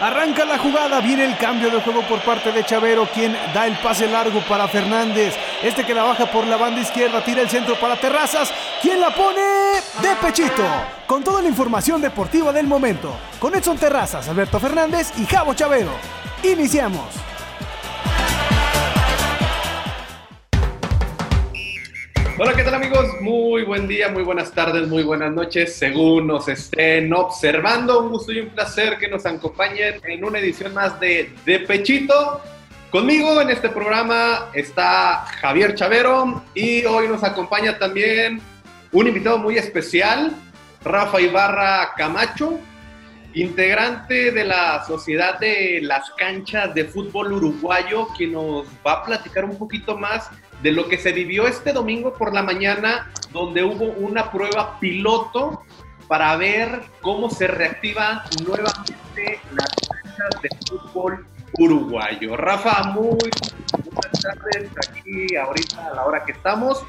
Arranca la jugada, viene el cambio de juego por parte de Chavero, quien da el pase largo para Fernández. Este que la baja por la banda izquierda, tira el centro para Terrazas, quien la pone de pechito. Con toda la información deportiva del momento, con Edson Terrazas, Alberto Fernández y Javo Chavero. Iniciamos. Muy buen día, muy buenas tardes, muy buenas noches, según nos estén observando. Un gusto y un placer que nos acompañen en una edición más de De Pechito. Conmigo en este programa está Javier Chavero y hoy nos acompaña también un invitado muy especial, Rafa Ibarra Camacho, integrante de la Sociedad de las Canchas de Fútbol Uruguayo, quien nos va a platicar un poquito más de lo que se vivió este domingo por la mañana, donde hubo una prueba piloto para ver cómo se reactivan nuevamente las canchas de fútbol uruguayo. Rafa, muy buenas tardes aquí ahorita a la hora que estamos.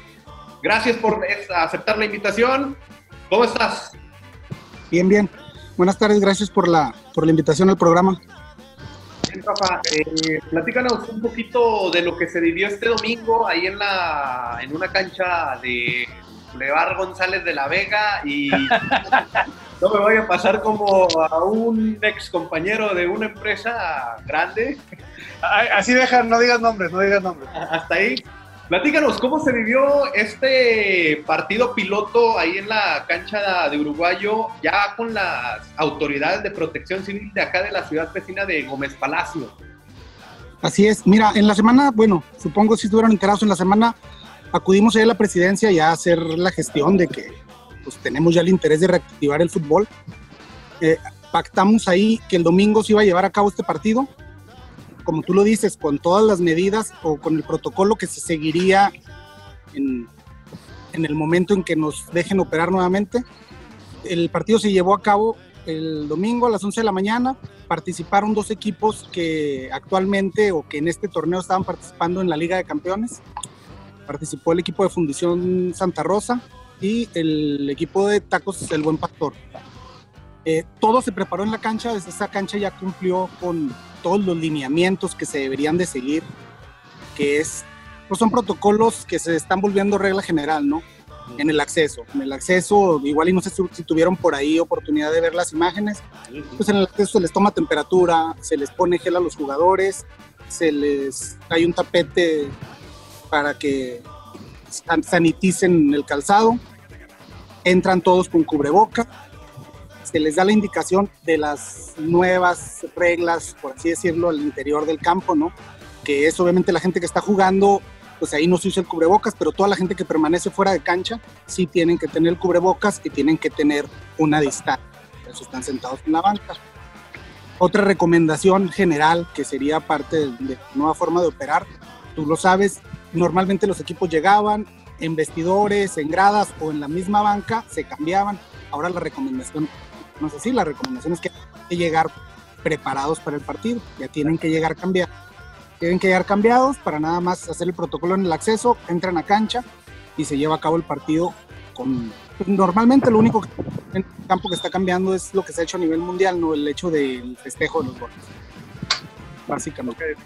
Gracias por aceptar la invitación. ¿Cómo estás? Bien, bien. Buenas tardes, gracias por la, por la invitación al programa. Rafa, eh, platícanos un poquito de lo que se vivió este domingo ahí en la en una cancha de Boulevard González de la Vega y no me voy a pasar como a un ex compañero de una empresa grande. Así dejan, no digas nombres, no digas nombres. Hasta ahí. Platícanos, ¿cómo se vivió este partido piloto ahí en la cancha de Uruguayo, ya con las autoridades de protección civil de acá de la ciudad vecina de Gómez Palacio? Así es, mira, en la semana, bueno, supongo si estuvieron enterados en la semana, acudimos a la presidencia ya a hacer la gestión de que pues, tenemos ya el interés de reactivar el fútbol. Eh, pactamos ahí que el domingo se iba a llevar a cabo este partido como tú lo dices, con todas las medidas o con el protocolo que se seguiría en, el momento en que nos dejen operar nuevamente. El partido se llevó a cabo el domingo a las 11 de la mañana. Participaron dos equipos que actualmente o que en este torneo estaban participando en la Liga de Campeones. Participó el equipo de Fundición Santa Rosa y el equipo de Tacos El Buen Pastor. Eh, todo se preparó en la cancha, desde esa cancha ya cumplió con todos los lineamientos que se deberían de seguir, que es, pues son protocolos que se están volviendo regla general, ¿no? En el acceso. En el acceso, igual y no sé si tuvieron por ahí oportunidad de ver las imágenes, pues en el acceso se les toma temperatura, se les pone gel a los jugadores, se les hay un tapete para que saniticen el calzado, entran todos con cubreboca, se les da la indicación de las nuevas reglas, por así decirlo, al interior del campo, ¿no? Que es obviamente la gente que está jugando, pues ahí no se usa el cubrebocas, pero toda la gente que permanece fuera de cancha sí tienen que tener el cubrebocas y tienen que tener una distancia. Por eso están sentados en la banca. Otra recomendación general que sería parte de, de nueva forma de operar, tú lo sabes, normalmente los equipos llegaban en vestidores, en gradas o en la misma banca, se cambiaban. Ahora la recomendación no sé si la recomendación es que hay que llegar preparados para el partido, ya tienen que llegar cambiados. Tienen que llegar cambiados para nada más hacer el protocolo en el acceso, entran a cancha y se lleva a cabo el partido con... Normalmente lo único que, campo que está cambiando es lo que se ha hecho a nivel mundial, no el hecho del festejo de los goles. Básicamente.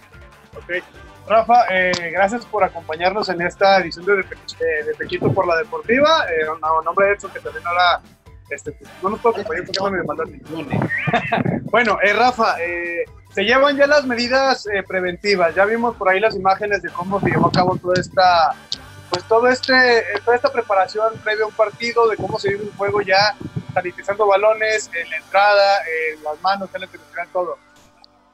Okay. Rafa, eh, gracias por acompañarnos en esta edición de, de, Pechito por la Deportiva. Eh, a nombre de Edson, que también ahora este, pues, no nos puedo acompañar porque me mandan Bueno, eh, Rafa, eh, se llevan ya las medidas eh, preventivas. Ya vimos por ahí las imágenes de cómo se llevó a cabo toda esta, pues todo este, eh, toda esta preparación previo a un partido, de cómo se vive un juego ya sanitizando balones, en la entrada, en las manos, en la todo.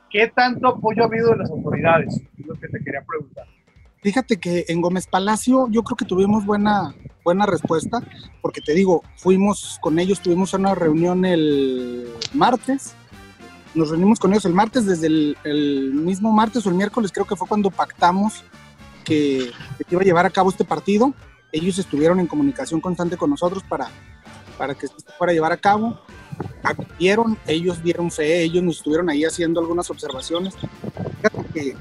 ¿Qué tanto apoyo ha habido de las autoridades? Es lo que te quería preguntar. Fíjate que en Gómez Palacio yo creo que tuvimos buena, buena respuesta, porque te digo, fuimos con ellos, tuvimos una reunión el martes, nos reunimos con ellos el martes, desde el, mismo martes o el miércoles creo que fue cuando pactamos que, que, iba a llevar a cabo este partido. Ellos estuvieron en comunicación constante con nosotros para, para que se fuera a llevar a cabo. Acudieron, ellos dieron fe, ellos nos estuvieron ahí haciendo algunas observaciones. Fíjate que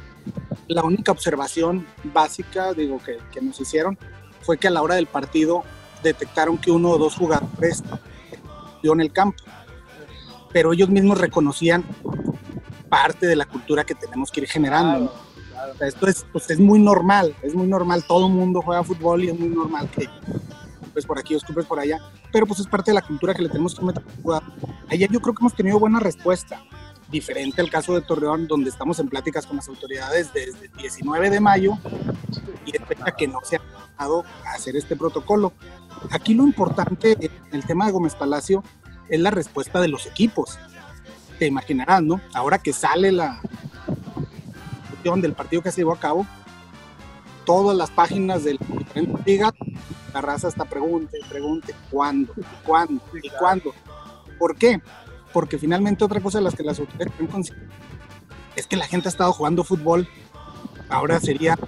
la única observación básica, digo, que, que, nos hicieron fue que a la hora del partido detectaron que uno o dos jugadores dio en el campo. Pero ellos mismos reconocían parte de la cultura que tenemos que ir generando. esto es, pues, es muy normal, es muy normal, todo el mundo juega fútbol y es muy normal que pues por aquí, escupes por allá, pero pues es parte de la cultura que le tenemos que meter Ayer yo creo que hemos tenido buena respuesta, diferente al caso de Torreón, donde estamos en pláticas con las autoridades desde el 19 de mayo y espera que no se ha dado a hacer este protocolo. Aquí lo importante en el tema de Gómez Palacio es la respuesta de los equipos. Te imaginarás, ¿no? Ahora que sale la del partido que se llevó a cabo, todas las páginas de las diferentes ligas, la raza está pregunte, pregunte, ¿cuándo? ¿Cuándo? ¿Y cuándo? ¿Por qué? Porque finalmente otra cosa de las que las autoridades es que la gente ha estado jugando fútbol, ahora sería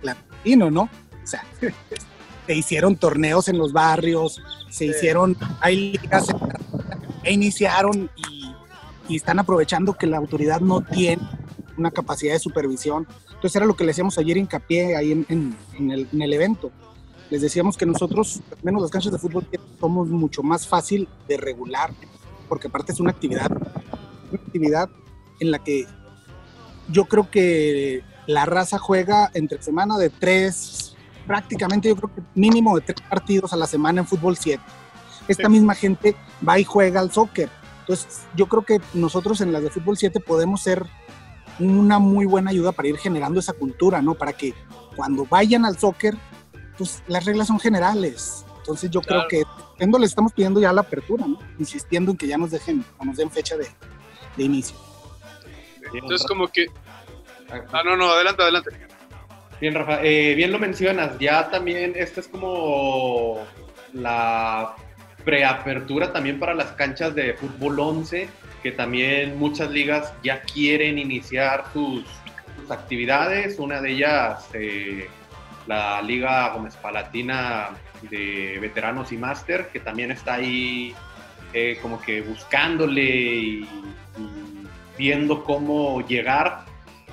latino, ¿no? O sea, se hicieron torneos en los barrios, se hicieron, hay ligas e iniciaron y, y, están aprovechando que la autoridad no tiene una capacidad de supervisión. Entonces era lo que le decíamos ayer hincapié ahí en, en, el, en el, evento. Les decíamos que nosotros, menos las canchas de fútbol, somos mucho más fácil de regular, porque aparte es una actividad, una actividad en la que yo creo que la raza juega entre semana de tres, prácticamente yo creo que mínimo de tres partidos a la semana en fútbol 7. Esta misma gente va y juega al soccer. Entonces, yo creo que nosotros en las de fútbol 7 podemos ser una muy buena ayuda para ir generando esa cultura, ¿no? Para que cuando vayan al soccer, pues las reglas son generales. Entonces, yo creo que les estamos pidiendo ya la apertura, ¿no? Insistiendo en que ya nos dejen, o nos den fecha de, de inicio. Entonces, como que. Ah, no, no, adelante, adelante. Bien, Rafa, eh, bien lo mencionas, ya también esta es como la preapertura también para las canchas de fútbol 11, que también muchas ligas ya quieren iniciar sus, actividades, una de ellas eh, la Liga Gómez Palatina de veteranos y máster, que también está ahí eh, como que buscándole y viendo cómo llegar.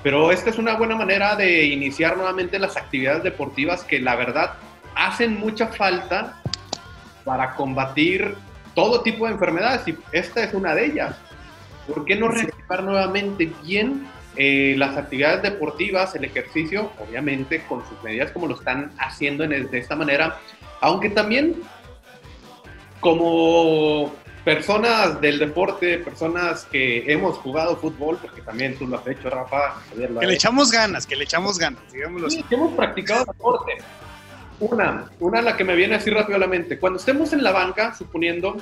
Pero esta es una buena manera de iniciar nuevamente las actividades deportivas que la verdad hacen mucha falta para combatir todo tipo de enfermedades y esta es una de ellas. ¿Por qué no reactivar nuevamente bien eh, las actividades deportivas, el ejercicio, obviamente con sus medidas como lo están haciendo en de esta manera, aunque también como personas del deporte, personas que hemos jugado fútbol, porque también tú lo has hecho, Rafa. que le echamos ganas, que le echamos ganas, digámoslo sí, que hemos practicado deporte. Una, una la que me viene así rápido a la mente. Cuando estemos en la banca, suponiendo,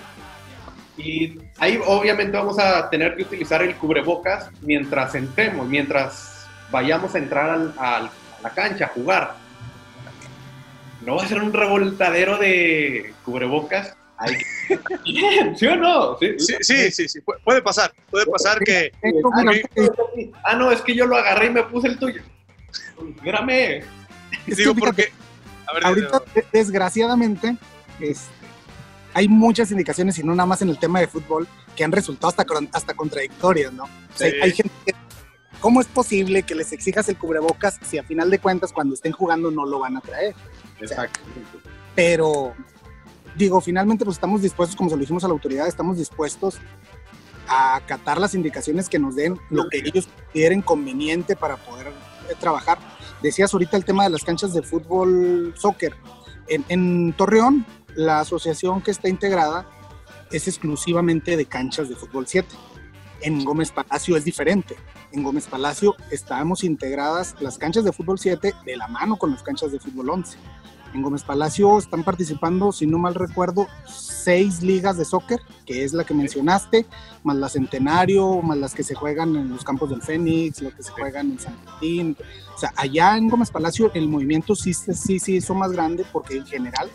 y ahí obviamente vamos a tener que utilizar el cubrebocas mientras entremos, mientras vayamos a entrar a la cancha a jugar. No va a ser un revoltadero de cubrebocas ¿Sí o no? Sí, sí, sí, sí, puede pasar, puede pasar que... Ah, no, es que yo lo agarré y me puse el tuyo. Espérame. Digo, porque... ahorita, desgraciadamente, este, hay muchas indicaciones, y no nada más en el tema de fútbol, que han resultado hasta, hasta contradictorias, ¿no? hay gente que, ¿Cómo es posible que les exijas el cubrebocas si a final de cuentas cuando estén jugando no lo van a traer? Exacto. pero digo, finalmente pues estamos dispuestos, como se lo dijimos a la autoridad, estamos dispuestos a acatar las indicaciones que nos den lo que ellos quieren conveniente para poder eh, trabajar. Decías ahorita el tema de las canchas de fútbol, soccer. En, en Torreón, la asociación que está integrada es exclusivamente de canchas de fútbol 7. En Gómez Palacio es diferente. En Gómez Palacio estamos integradas las canchas de fútbol 7 de la mano con las canchas de fútbol 11. En Gómez Palacio están participando, si no mal recuerdo, seis ligas de soccer, que es la que mencionaste, más la Centenario, más las que se juegan en los campos del Fénix, las que se juegan en San Martín. O sea, allá en Gómez Palacio el movimiento sí, sí, sí hizo más grande porque en general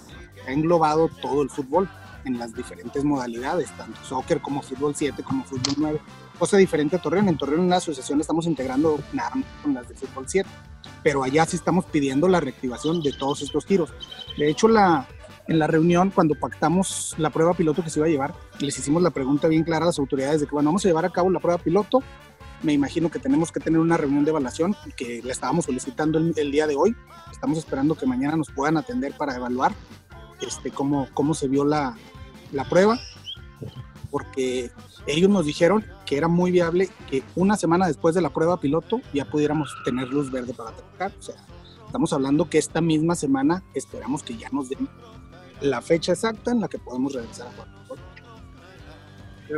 ha englobado todo el fútbol en las diferentes modalidades, tanto soccer como fútbol 7, como fútbol 9 cosa diferente a Torreón. En Torreón en la asociación estamos integrando nada más con las de fútbol 7, pero allá sí estamos pidiendo la reactivación de todos estos tiros. De hecho, la, en la reunión, cuando pactamos la prueba piloto que se iba a llevar, les hicimos la pregunta bien clara a las autoridades de que, bueno, vamos a llevar a cabo la prueba piloto. Me imagino que tenemos que tener una reunión de evaluación que la estábamos solicitando el, el día de hoy. Estamos esperando que mañana nos puedan atender para evaluar este, cómo, cómo se vio la, la prueba porque ellos nos dijeron que era muy viable que una semana después de la prueba piloto ya pudiéramos tener luz verde para trabajar. O sea, estamos hablando que esta misma semana esperamos que ya nos den la fecha exacta en la que podemos regresar a jugar.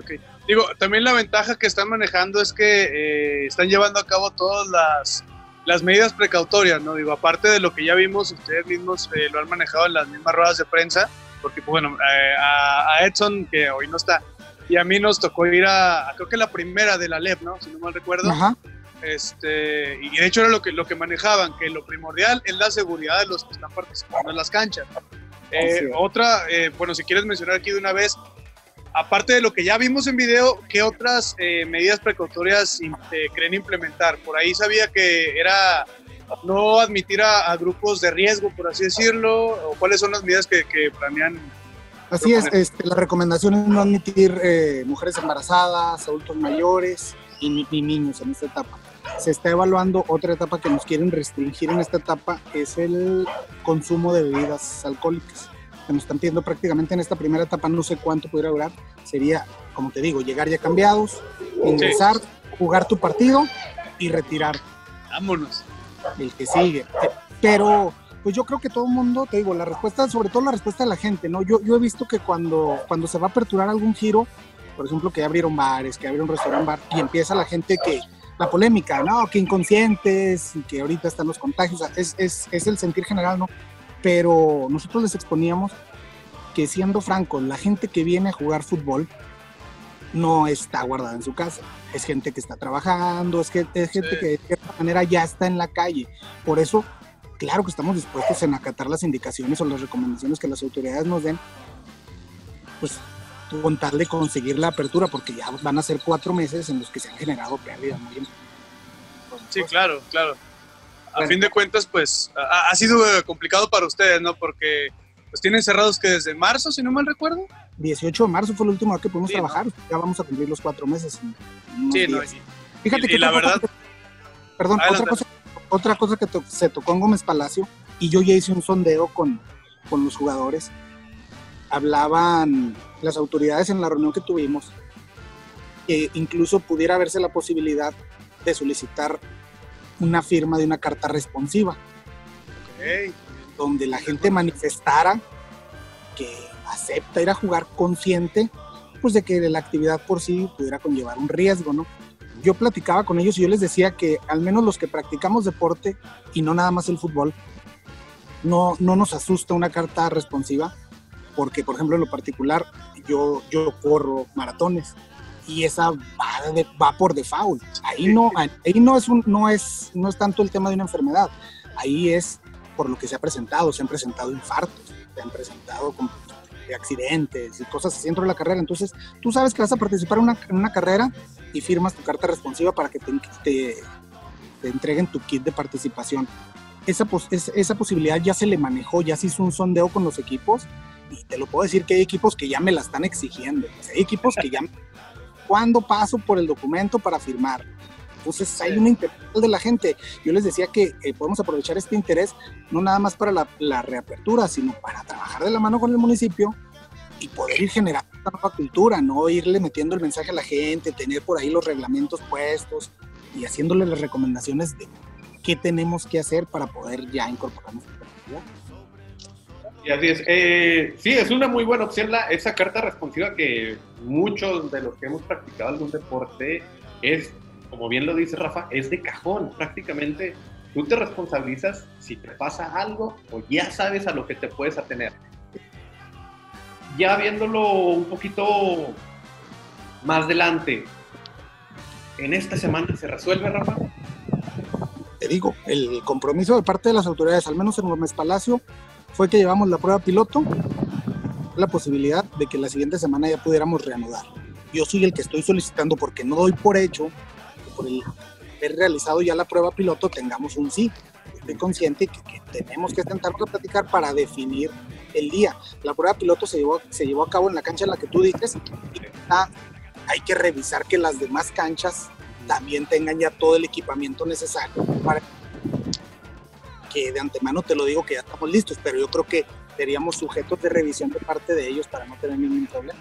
Okay. Digo, también la ventaja que están manejando es que eh, están llevando a cabo todas las, las, medidas precautorias, ¿no? Digo, aparte de lo que ya vimos, ustedes mismos eh, lo han manejado en las mismas ruedas de prensa, porque, pues, bueno, eh, a, a, Edson, que hoy no está, y a mí nos tocó ir a, creo que la primera de la LEP, ¿no? Si no mal recuerdo. Ajá. Este, y de hecho era lo que, lo que manejaban, que lo primordial es la seguridad de los que están participando en las canchas. otra, bueno, si quieres mencionar aquí de una vez, aparte de lo que ya vimos en video, ¿qué otras eh, medidas precautorias eh, creen implementar? Por ahí sabía que era no admitir a, grupos de riesgo, por así decirlo, o cuáles son las medidas que, planean. Así es, este, la recomendación es no admitir eh, mujeres embarazadas, adultos mayores y, y niños en esta etapa. Se está evaluando otra etapa que nos quieren restringir en esta etapa, es el consumo de bebidas alcohólicas que nos están pidiendo prácticamente en esta primera etapa, no sé cuánto pudiera durar, sería, como te digo, llegar ya cambiados, ingresar, jugar tu partido y retirar. Vámonos. El que sigue. Pero, pues yo creo que todo el mundo, te digo, la respuesta, sobre todo la respuesta de la gente, ¿no? Yo, yo he visto que cuando, cuando se va a aperturar algún giro, por ejemplo, que abrieron bares, que abrieron restaurant bar, y empieza la gente que, la polémica, ¿no? Que inconscientes, y que ahorita están los contagios, es, es, es el sentir general, ¿no? Pero nosotros les exponíamos que siendo francos, la gente que viene a jugar fútbol no está guardada en su casa, es gente que está trabajando, es, que, es gente que de cierta manera ya está en la calle. Por eso, claro que estamos dispuestos en acatar las indicaciones o las recomendaciones que las autoridades nos den, pues con tal de conseguir la apertura, porque ya van a ser cuatro meses en los que se han generado pérdidas muy Sí, claro, claro a fin de cuentas, pues ha, sido eh, complicado para ustedes, ¿no? Porque pues tienen cerrados que desde marzo, si no mal recuerdo. 18 de marzo fue el último que pudimos trabajar, ya vamos a cumplir los cuatro meses. sí, no, Fíjate que la verdad... perdón, otra cosa, otra cosa que se tocó en Gómez Palacio, y yo ya hice un sondeo con, con los jugadores, hablaban las autoridades en la reunión que tuvimos, que incluso pudiera verse la posibilidad de solicitar una firma de una carta responsiva, donde la gente manifestara que acepta ir a jugar consciente, pues de que la actividad por sí pudiera conllevar un riesgo, ¿no? Yo platicaba con ellos y yo les decía que al menos los que practicamos deporte y no nada más el fútbol, no, no nos asusta una carta responsiva, porque por ejemplo en lo particular yo, yo corro maratones y esa va, por default. Ahí no, ahí no es un, no es, no es tanto el tema de una enfermedad, ahí es por lo que se ha presentado, se han presentado infartos, se han presentado accidentes y cosas así dentro de la carrera. Entonces, tú sabes que vas a participar en una, carrera y firmas tu carta responsiva para que te, te, entreguen tu kit de participación. Esa, esa posibilidad ya se le manejó, ya se hizo un sondeo con los equipos y te lo puedo decir que hay equipos que ya me la están exigiendo. Hay equipos que ya cuándo paso por el documento para firmar. Entonces hay un interés de la gente. Yo les decía que eh, podemos aprovechar este interés no nada más para la, reapertura, sino para trabajar de la mano con el municipio y poder ir generando esta nueva cultura, no irle metiendo el mensaje a la gente, tener por ahí los reglamentos puestos y haciéndole las recomendaciones de qué tenemos que hacer para poder ya incorporarnos y así es. Eh, sí, es una muy buena opción la, esa carta responsiva que muchos de los que hemos practicado algún deporte es, como bien lo dice Rafa, es de cajón. Prácticamente tú te responsabilizas si te pasa algo o ya sabes a lo que te puedes atener. Ya viéndolo un poquito más adelante, ¿en esta semana se resuelve, Rafa? Te digo, el compromiso de parte de las autoridades, al menos en Gómez Palacio, fue que llevamos la prueba piloto, la posibilidad de que la siguiente semana ya pudiéramos reanudar. Yo soy el que estoy solicitando porque no doy por hecho que por el haber realizado ya la prueba piloto tengamos un sí. Estoy consciente que, que tenemos que sentarnos a platicar para definir el día. La prueba piloto se llevó, se llevó a cabo en la cancha en la que tú dices y hay que revisar que las demás canchas también tengan ya todo el equipamiento necesario para que de antemano te lo digo que ya estamos listos, pero yo creo que seríamos sujetos de revisión de parte de ellos para no tener ningún problema.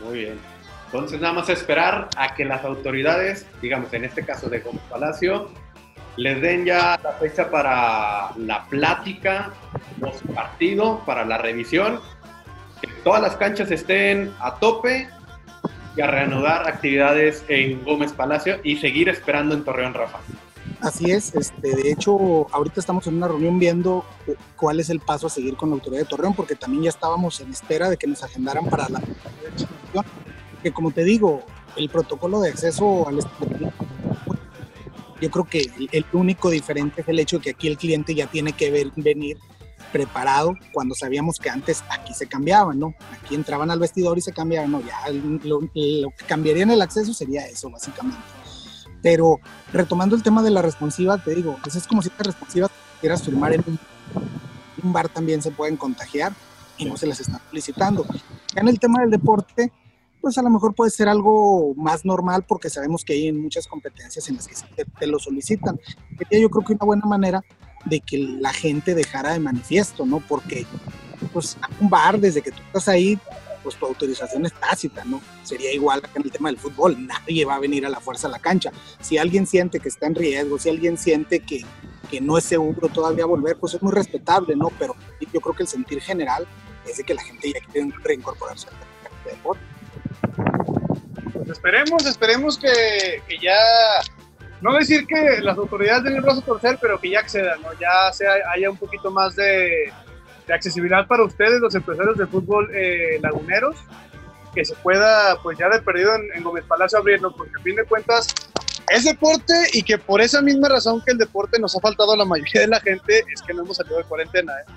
Muy bien. Entonces nada más esperar a que las autoridades, digamos en este caso de Gómez Palacio, les den ya la fecha para la plática post partido, para la revisión, que todas las canchas estén a tope y a reanudar actividades en Gómez Palacio y seguir esperando en Torreón Rafa. Así es, este, de hecho, ahorita estamos en una reunión viendo cuál es el paso a seguir con la autoridad de Torreón, porque también ya estábamos en espera de que nos agendaran para la que como te digo, el protocolo de acceso al yo creo que el, único diferente es el hecho de que aquí el cliente ya tiene que venir preparado cuando sabíamos que antes aquí se cambiaban, ¿no? Aquí entraban al vestidor y se cambiaban, ¿no? Ya lo que cambiaría en el acceso sería eso, básicamente. Pero retomando el tema de la responsiva, te digo, pues es como si esta responsiva quieras firmar en un, bar también se pueden contagiar y no se las están solicitando. En el tema del deporte, pues a lo mejor puede ser algo más normal porque sabemos que hay muchas competencias en las que te, te lo solicitan. Yo creo que una buena manera de que la gente dejara de manifiesto, ¿no? Porque pues a un bar, desde que tú estás ahí, pues tu autorización es tácita, ¿no? Sería igual que en el tema del fútbol, nadie va a venir a la fuerza a la cancha. Si alguien siente que está en riesgo, si alguien siente que, que no es seguro todavía volver, pues es muy respetable, ¿no? Pero yo creo que el sentir general es de que la gente ya quiere reincorporarse al deporte. Pues esperemos, esperemos que, ya no decir que las autoridades den el brazo torcer, pero que ya accedan, ¿no? Ya sea, haya un poquito más de, de accesibilidad para ustedes, los empresarios de fútbol eh, laguneros, que se pueda, pues ya de perdido en, Gómez Palacio abrirlo, porque a fin de cuentas es deporte y que por esa misma razón que el deporte nos ha faltado a la mayoría de la gente es que no hemos salido de cuarentena. ¿eh?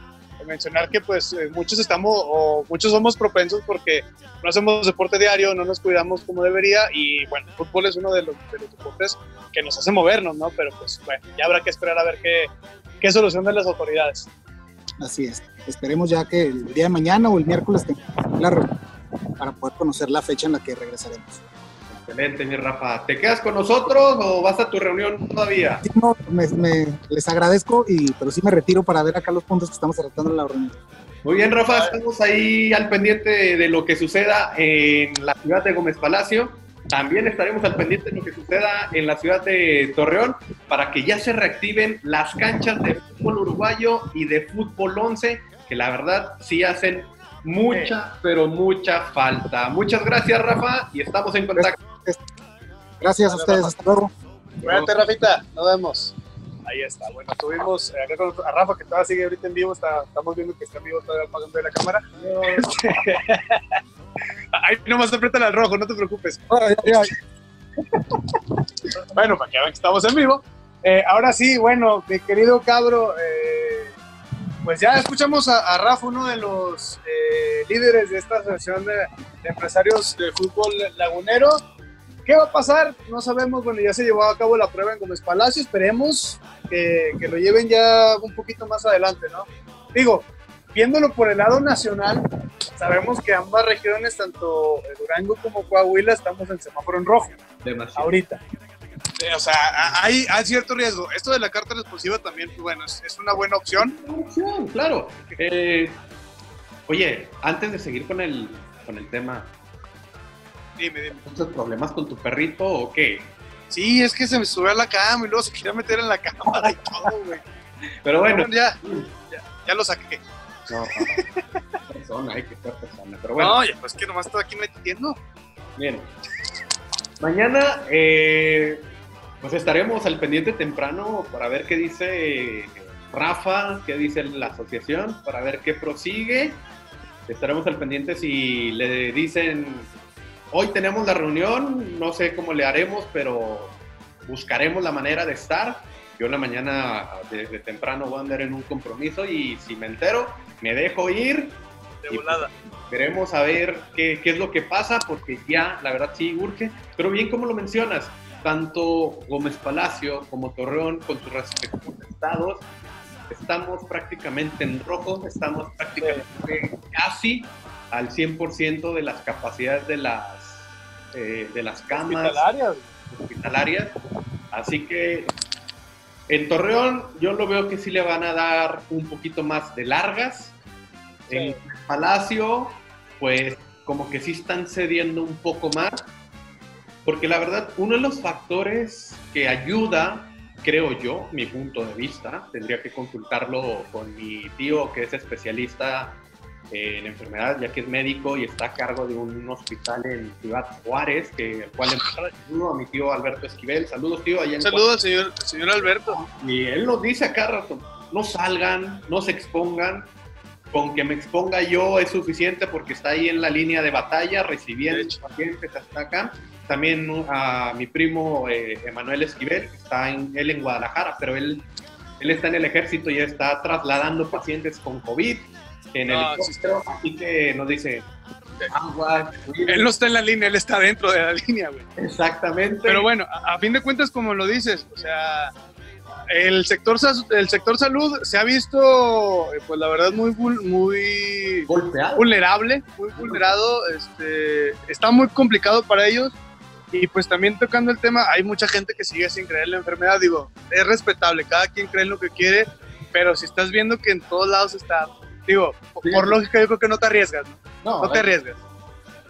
mencionar que pues eh, muchos estamos o muchos somos propensos porque no hacemos deporte diario, no nos cuidamos como debería y bueno, el fútbol es uno de los, de los deportes que nos hace movernos, ¿no? Pero pues bueno, ya habrá que esperar a ver qué, qué solución de las autoridades. Así es. Esperemos ya que el día de mañana o el miércoles la para poder conocer la fecha en la que regresaremos. Excelente, mi Rafa. ¿Te quedas con nosotros o vas a tu reunión todavía? Sí, no, me, les agradezco, y, pero sí me retiro para ver acá los puntos que estamos tratando en la reunión. Muy bien, Rafa, estamos ahí al pendiente de lo que suceda en la ciudad de Gómez Palacio. También estaremos al pendiente de lo que suceda en la ciudad de Torreón para que ya se reactiven las canchas de fútbol uruguayo y de fútbol 11, que la verdad sí hacen mucha, pero mucha falta. Muchas gracias, Rafa, y estamos en contacto. Gracias a ustedes, hasta luego. Cuídate, Rafita, nos vemos. Ahí está, bueno, tuvimos eh, a Rafa que todavía sigue ahorita en vivo, está, estamos viendo que está en vivo todavía apagando de la cámara. Este, Ahí nomás al rojo, no te preocupes. bueno, para que vean que estamos en vivo. Eh, ahora sí, bueno, mi querido cabro, eh, pues ya escuchamos a, Rafa, uno de los eh, líderes de esta asociación de, empresarios de fútbol lagunero. ¿Qué va a pasar? No sabemos. Bueno, ya se llevó a cabo la prueba en Gómez Palacio. Esperemos que, que lo lleven ya un poquito más adelante, ¿no? Digo, viéndolo por el lado nacional, sabemos que ambas regiones, tanto Durango como Coahuila, estamos en semáforo en rojo. Demasiado. Ahorita. O sea, hay, hay, cierto riesgo. Esto de la carta responsiva también, pues, bueno, es, una buena opción. Una opción, claro. Eh, oye, antes de seguir con el, con el tema, dime, dime. ¿Muchos problemas con tu perrito o qué? Sí, es que se me subió a la cama y luego se quería meter en la cámara y todo, güey. Pero bueno. ya, ya lo saqué. No, persona, hay que ser persona. Pero bueno. No, ya, pues que nomás estoy aquí metiendo. Bien. Mañana, eh, pues estaremos al pendiente temprano para ver qué dice Rafa, qué dice la asociación, para ver qué prosigue. Estaremos al pendiente si le dicen, hoy tenemos la reunión, no sé cómo le haremos, pero buscaremos la manera de estar yo en la mañana desde temprano voy a andar en un compromiso y si me entero, me dejo ir. De volada. Veremos a ver qué, qué, es lo que pasa, porque ya, la verdad, sí urge. Pero bien, como lo mencionas, tanto Gómez Palacio como Torreón, con sus respectivos estados, estamos prácticamente en rojo, estamos prácticamente casi al 100% de las capacidades de las, eh, de las camas hospitalarias. hospitalarias. Así que en Torreón yo lo veo que sí le van a dar un poquito más de largas. En Palacio, pues como que sí están cediendo un poco más, porque la verdad, uno de los factores que ayuda, creo yo, mi punto de vista, tendría que consultarlo con mi tío que es especialista en enfermedad, ya que es médico y está a cargo de un hospital en Ciudad Juárez, que el cual saludo a mi tío Alberto Esquivel. Saludos, tío. Allá en Saludos, señor, señor Alberto. Y él nos dice acá rato, no salgan, no se expongan, con que me exponga yo es suficiente porque está ahí en la línea de batalla recibiendo pacientes hasta acá. También a mi primo eh, Emanuel Esquivel, está en, él en Guadalajara, pero él, él está en el ejército y está trasladando pacientes con COVID en el helicóptero, así que nos dice, agua. Él no está en la línea, él está dentro de la línea, güey. Exactamente. Pero bueno, a, a fin de cuentas, como lo dices, o sea, el sector, el sector salud se ha visto, eh, pues la verdad, muy, muy Golpeado. vulnerable, muy vulnerado. Este, está muy complicado para ellos. Y pues también tocando el tema, hay mucha gente que sigue sin creer en la enfermedad. Digo, es respetable, cada quien cree en lo que quiere, pero si estás viendo que en todos lados está, digo, Sí. por lógica yo creo que no te arriesgas, ¿no? No, te eh, arriesgas.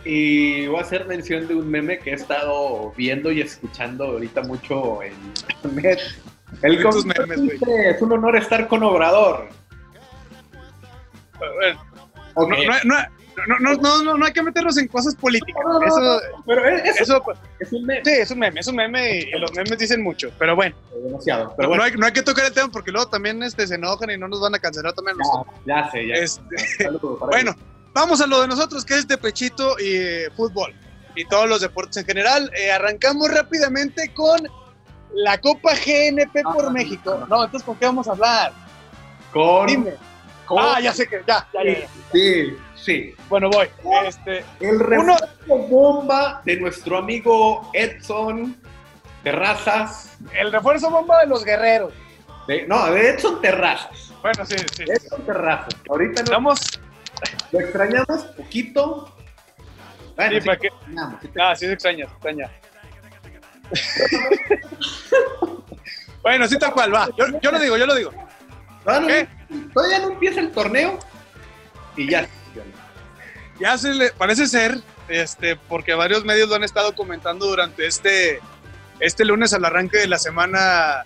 Y voy a hacer mención de un meme que he estado viendo y escuchando ahorita mucho en internet. El memes, dice, es un honor estar con Obrador. Bueno, no, no, no, no, no, no, no, hay que meternos en cosas políticas. No, no, no, Eso, pero es, es- eso, es un meme. sí, es un meme, es un meme y, los memes dicen mucho. Pero bueno, Demasiado. Pero bueno, no, hay, no hay que tocar el tema porque luego también este, se enojan y no nos van a cancelar también. nosotros. ya, sé, ya. Este, Saludos bueno, vamos a lo de nosotros, que es de pechito y eh, fútbol y todos los deportes en general. Eh, arrancamos rápidamente con la Copa GNP por Ah, México. No, entonces, ¿con qué vamos a hablar? Con, Dime. con- Ah, ya sé que, ya, ya, ya. ya. Sí, sí. Bueno, voy. Este, El Uno- refuerzo bomba de nuestro amigo Edson Terrazas. el refuerzo bomba de los guerreros. de- no, de Edson Terrazas. Bueno, sí, sí. Edson Terrazas. Ahorita no, Estamos. lo extrañamos poquito. Bueno, Sí, sí, para que- lo extrañamos, sí, Ah, sí, se extraña, se extraña. bueno, sí, tal cual, va. Yo, yo lo digo, yo lo digo. No, no, ¿Qué? Todavía no empieza el torneo y ya. Ya se le parece ser, este, porque varios medios lo han estado comentando durante este, este lunes al arranque de la semana,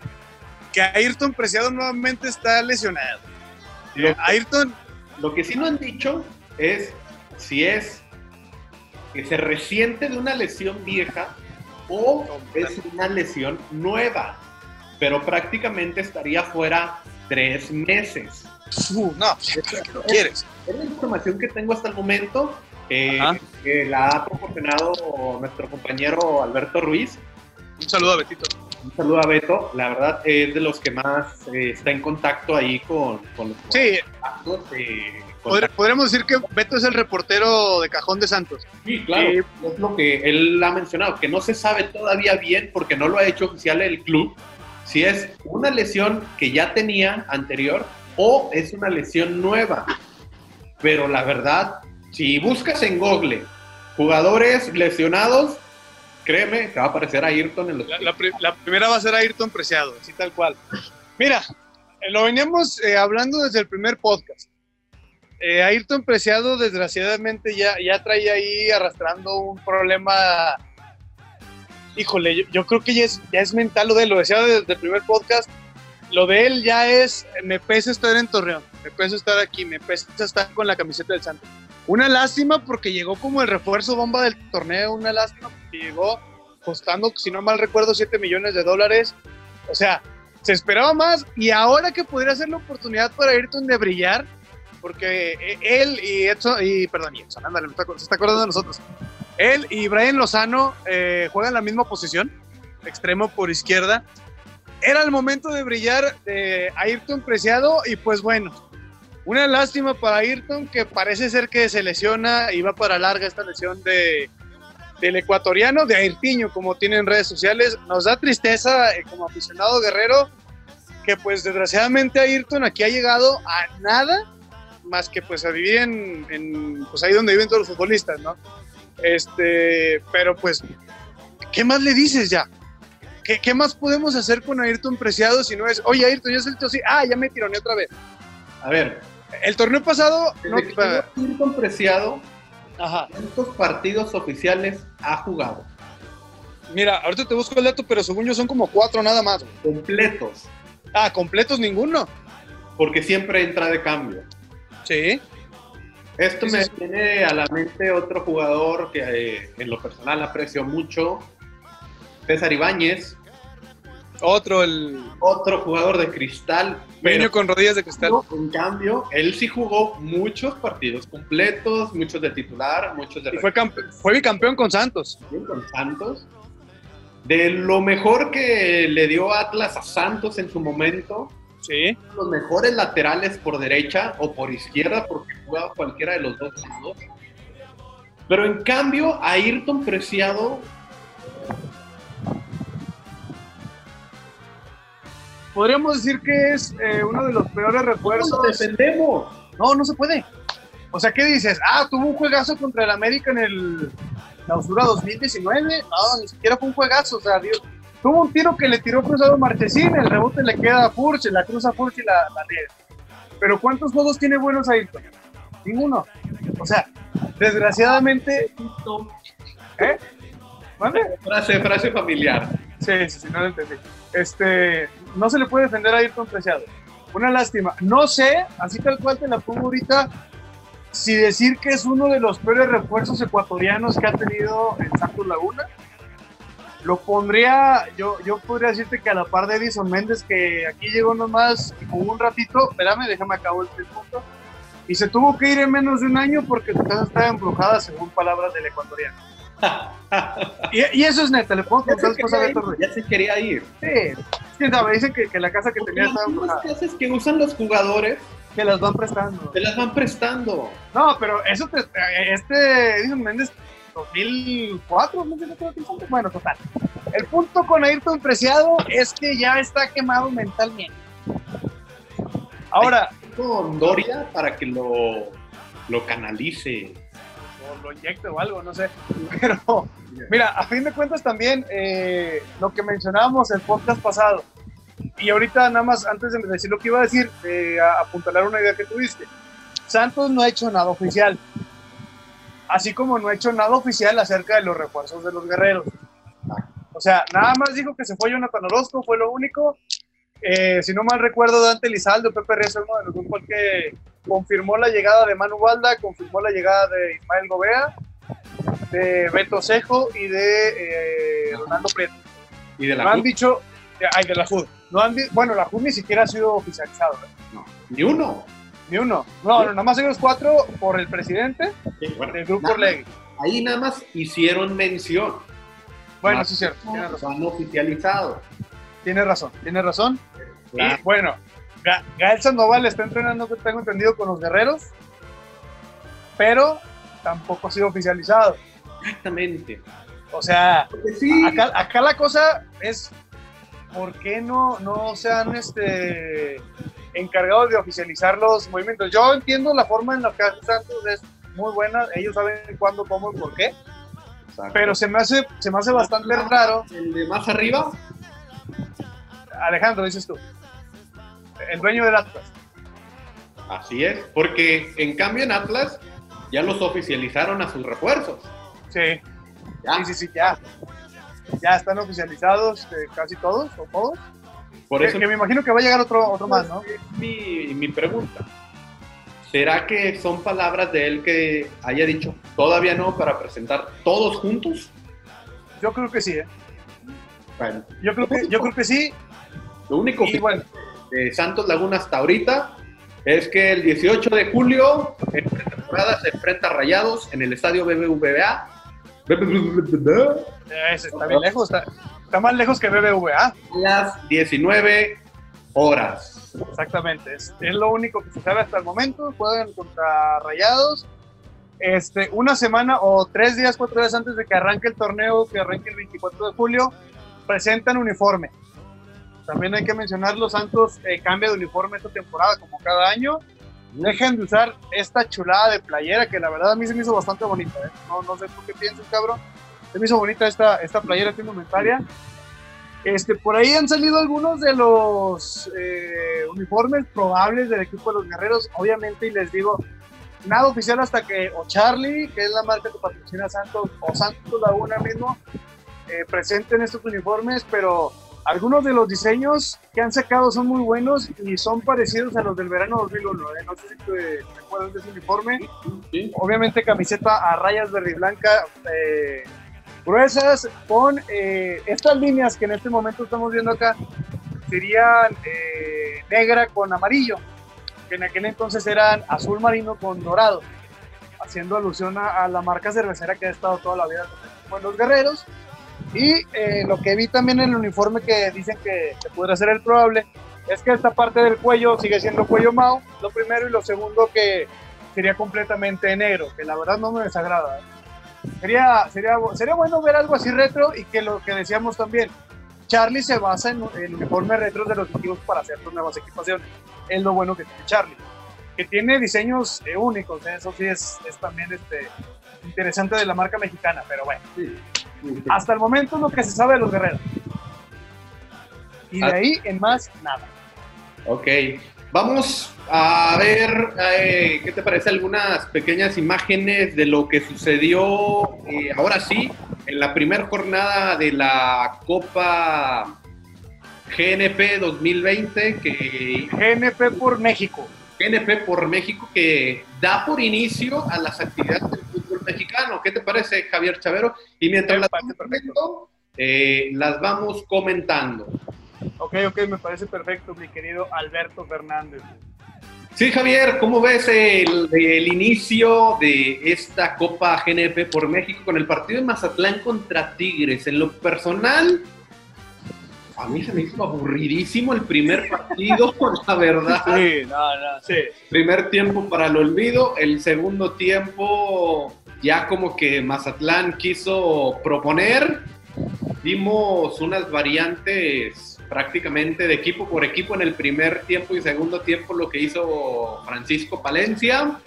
que Ayrton Preciado nuevamente está lesionado. Lo- Eh, Ayrton, Lo que sí no han dicho es si es que se resiente de una lesión vieja o es una lesión nueva. Pero prácticamente estaría fuera tres meses. Uh, no, ¿qué lo quieres? Es la información que tengo hasta el momento, eh, que la ha proporcionado nuestro compañero Alberto Ruiz. Un saludo a Betito. Un saludo a Beto, la verdad es de los que más eh, está en contacto ahí con, con los Sí, contactos, eh, con podr- podremos decir que Beto es el reportero de cajón de Santos. Sí, claro, Eh, es lo que él ha mencionado, que no se sabe todavía bien porque no lo ha hecho oficial el club, si es una lesión que ya tenía anterior o es una lesión nueva. Pero la verdad, si buscas en Google jugadores lesionados, créeme, te va a aparecer Ayrton en los... La, la pri- la primera va a ser Ayrton Preciado, así tal cual. Mira, eh, lo veníamos eh, hablando desde el primer podcast. Eh, Ayrton Preciado, desgraciadamente, ya, ya traía ahí arrastrando un problema. Híjole, yo, yo creo que ya es, ya es mental lo de lo decía desde el primer podcast. Lo de él ya es, me pesa estar en Torreón, me pesa estar aquí, me pesa estar con la camiseta del Santos. Una lástima porque llegó como el refuerzo bomba del torneo, una lástima porque llegó costando, si no mal recuerdo, 7 millones de dólares. O sea, se esperaba más y ahora que podría ser la oportunidad para Ayrton de brillar, porque él y Edson, y perdón, Edson, ándale, se está acordando de nosotros. Él y Brian Lozano eh, juegan la misma posición, extremo por izquierda. Era el momento de brillar de Ayrton Preciado y pues bueno, una lástima para Ayrton que parece ser que se lesiona y va para larga esta lesión de, del ecuatoriano, de Ayrtiño, como tienen redes sociales. Nos da tristeza eh, como aficionado guerrero que pues desgraciadamente Ayrton aquí ha llegado a nada más que pues a vivir en, en, pues ahí donde viven todos los futbolistas, ¿no? Este, pero pues, ¿qué más le dices ya? ¿Qué, qué más podemos hacer con Ayrton Preciado si no es, oye Ayrton, ya es el tío, sí, ah, ya me tironé otra vez. A ver, El torneo pasado, no, que llegó Ayrton Preciado, Ajá. ¿Cuántos partidos oficiales ha jugado? Mira, ahorita te busco el dato, pero según yo son como cuatro nada más. Completos. Ah, completos ninguno. Porque siempre entra de cambio. Sí. Esto me viene a la mente otro jugador que eh, en lo personal aprecio mucho, César Ibáñez, Otro, el otro jugador de cristal, pero niño con rodillas de cristal. en cambio, él sí jugó muchos partidos completos, muchos de titular, muchos de Y fue, fue bicampeón con Santos. con Santos. De lo mejor que le dio Atlas a Santos en su momento, Sí. los mejores laterales por derecha o por izquierda, porque jugaba cualquiera de los dos lados. Pero en cambio, a Ayrton Preciado Podríamos decir que es eh, uno de los peores ¿cómo refuerzos. lo defendemos? No, no se puede. O sea, ¿qué dices? Ah, tuvo un juegazo contra el América en el clausura 2019. No, ni siquiera fue un juegazo. O sea, Dios. Tuvo un tiro que le tiró cruzado Marchesín, el rebote le queda a Furch, la cruza a Furch y la, la niega. Pero ¿cuántos juegos tiene buenos Ayrton? Ninguno. O sea, desgraciadamente. ¿Eh? ¿Mande? Frase, frase familiar. Sí, sí, sí, no lo entendí. Este, no se le puede defender a Ayrton Preciado. Una lástima. No sé, así tal cual te la pongo ahorita, si decir que es uno de los peores refuerzos ecuatorianos que ha tenido en Santos Laguna. Lo pondría, yo, yo podría decirte que a la par de Edison Méndez, que aquí llegó nomás jugó un ratito, espérame, déjame acabo el punto, y se tuvo que ir en menos de un año porque su casa estaba embrujada, según palabras del ecuatoriano. Y, y eso es neta, le puedo contar quería Beto ir, Ruiz. ya se quería ir. Sí, quién sabe, dicen que, que la casa que Porque tenía las estaba embrujada, casas que usan los jugadores que las van prestando. te las van prestando. No, pero eso, te, este Edison Méndez, 2004, no sé qué creo que son. bueno, total. El punto con Ayrton Preciado es que ya está quemado mentalmente. Ahora, Con Doria para que lo, lo canalice. Lo inyecte o algo, no sé. Pero, mira, a fin de cuentas también eh, lo que mencionábamos el podcast pasado, y ahorita nada más antes de decir lo que iba a decir, eh, apuntalar una idea que tuviste. Santos no ha hecho nada oficial, así como no ha hecho nada oficial acerca de los refuerzos de los guerreros. O sea, nada más dijo que se fue Jonathan Orozco, fue lo único. Eh, si no mal recuerdo, Dante Lizaldo, Pepe Reyes, uno de los el que confirmó la llegada de Manu Valda, confirmó la llegada de Ismael Gobea, de Beto Cejo y de eh, Ronaldo Prieto. Y de la No han dicho, ay, de la JUD. No han bueno, la JUD ni siquiera ha sido oficializado, ¿eh? no, ni uno. ni uno. No, no, nada más ellos cuatro por el presidente Sí, bueno, del grupo Orlegui. Ahí nada más hicieron mención. Bueno, Más sí es cierto, tiene no razón, Han oficializado. tiene razón, tiene razón. Claro. Y bueno, Gael Sandoval está entrenando, tengo entendido, con los guerreros, pero tampoco ha sido oficializado. Exactamente. O sea, sí, acá, acá la cosa es ¿por qué no, no se han este, encargado de oficializar los movimientos? Yo entiendo la forma en la que hace Santos, es muy buena, ellos saben cuándo, cómo y por qué, Exacto. pero se me hace, se me hace bastante raro, el de más arriba, Alejandro, dices tú, el dueño del Atlas. así es. Porque en cambio en Atlas ya los oficializaron a sus refuerzos. Sí, Ya. sí, sí, sí, ya. Ya están oficializados eh, casi todos, o todos. Por eso que me imagino que va a llegar otro, otro más, ¿no? mi, mi pregunta. ¿Será que son palabras de él que haya dicho todavía no para presentar todos juntos? Yo creo que sí, ¿eh? Bueno, Yo creo que, yo creo que sí. lo único Y que bueno, de Santos Laguna hasta ahorita es que el 18 de julio en pretemporada se enfrenta a Rayados en el estadio BBVA. Ese está bien lejos, está, está más lejos que BBVA. las 19 horas. Exactamente, es, es lo único que se sabe hasta el momento. Juegan contra Rayados. Este, una semana o tres días, cuatro días antes de que arranque el torneo, que arranque el 24 de julio, presentan uniforme. También hay que mencionarlo, Santos eh, cambia de uniforme esta temporada, como cada año. Dejen de usar esta chulada de playera, que la verdad a mí se me hizo bastante bonita. ¿eh? No, no sé tú qué piensas, cabrón. Se me hizo bonita esta, esta playera que indumentaria. Este, por ahí han salido algunos de los eh, uniformes probables del equipo de los guerreros, obviamente, y les digo, nada oficial hasta que o Charlie, que es la marca que patrocina Santos, o Santos Laguna mismo, eh, presenten estos uniformes, pero algunos de los diseños que han sacado son muy buenos y son parecidos a los del verano 2001. ¿eh? No sé si te, acuerdas de ese uniforme. Obviamente camiseta a rayas verde y blanca eh, gruesas con eh, estas líneas que en este momento estamos viendo acá. Serían negra con amarillo, que en aquel entonces eran azul marino con dorado, haciendo alusión a, la marca cervecera que ha estado toda la vida con los guerreros y eh, lo que vi también en el uniforme que dicen que, se podría ser el probable es que esta parte del cuello sigue siendo cuello Mao, lo primero, y lo segundo que sería completamente negro, que la verdad no me desagrada. ¿eh? Sería, sería, sería bueno ver algo así retro y que lo que decíamos también, Charlie se basa en el uniforme retro de los equipos para hacer sus nuevas equipaciones. Es lo bueno que tiene Charlie. Que tiene diseños eh, únicos, eso sí es, es también este, interesante de la marca mexicana, pero bueno. Hasta el momento es lo que se sabe de los guerreros. Y de ah. ahí en más, nada. Ok. Vamos a ver, eh, ¿qué te parece? Algunas pequeñas imágenes de lo que sucedió eh, ahora sí, en la primera jornada de la Copa GNP 2020. Que, GNP por México. GNP por México, que da por inicio a las actividades del mexicano. ¿Qué te parece, Javier Chavero? Y mientras las, perfecto. Eh, las vamos comentando. Ok, ok, me parece perfecto, mi querido Alberto Fernández. Sí, Javier, ¿cómo ves el, el, inicio de esta Copa GNP por México con el partido de Mazatlán contra Tigres? En lo personal, a mí se me hizo aburridísimo el primer partido, la verdad. Sí, no, no, sí. Primer tiempo para el olvido, el segundo tiempo ya como que Mazatlán quiso proponer, vimos unas variantes prácticamente de equipo por equipo en el primer tiempo y segundo tiempo lo que hizo Francisco Palencia.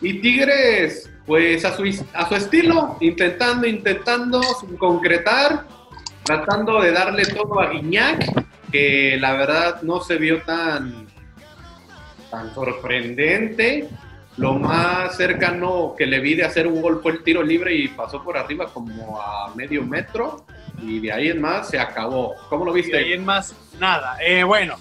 Y Tigres, pues a su, a su estilo, intentando, intentando concretar, tratando de darle todo a Guiñac, que la verdad no se vio tan, tan sorprendente. Lo más cercano que le vi de hacer un gol fue el tiro libre y pasó por arriba como a medio metro. Y de ahí en más se acabó. ¿Cómo lo viste? De ahí en más, nada. Eh, bueno,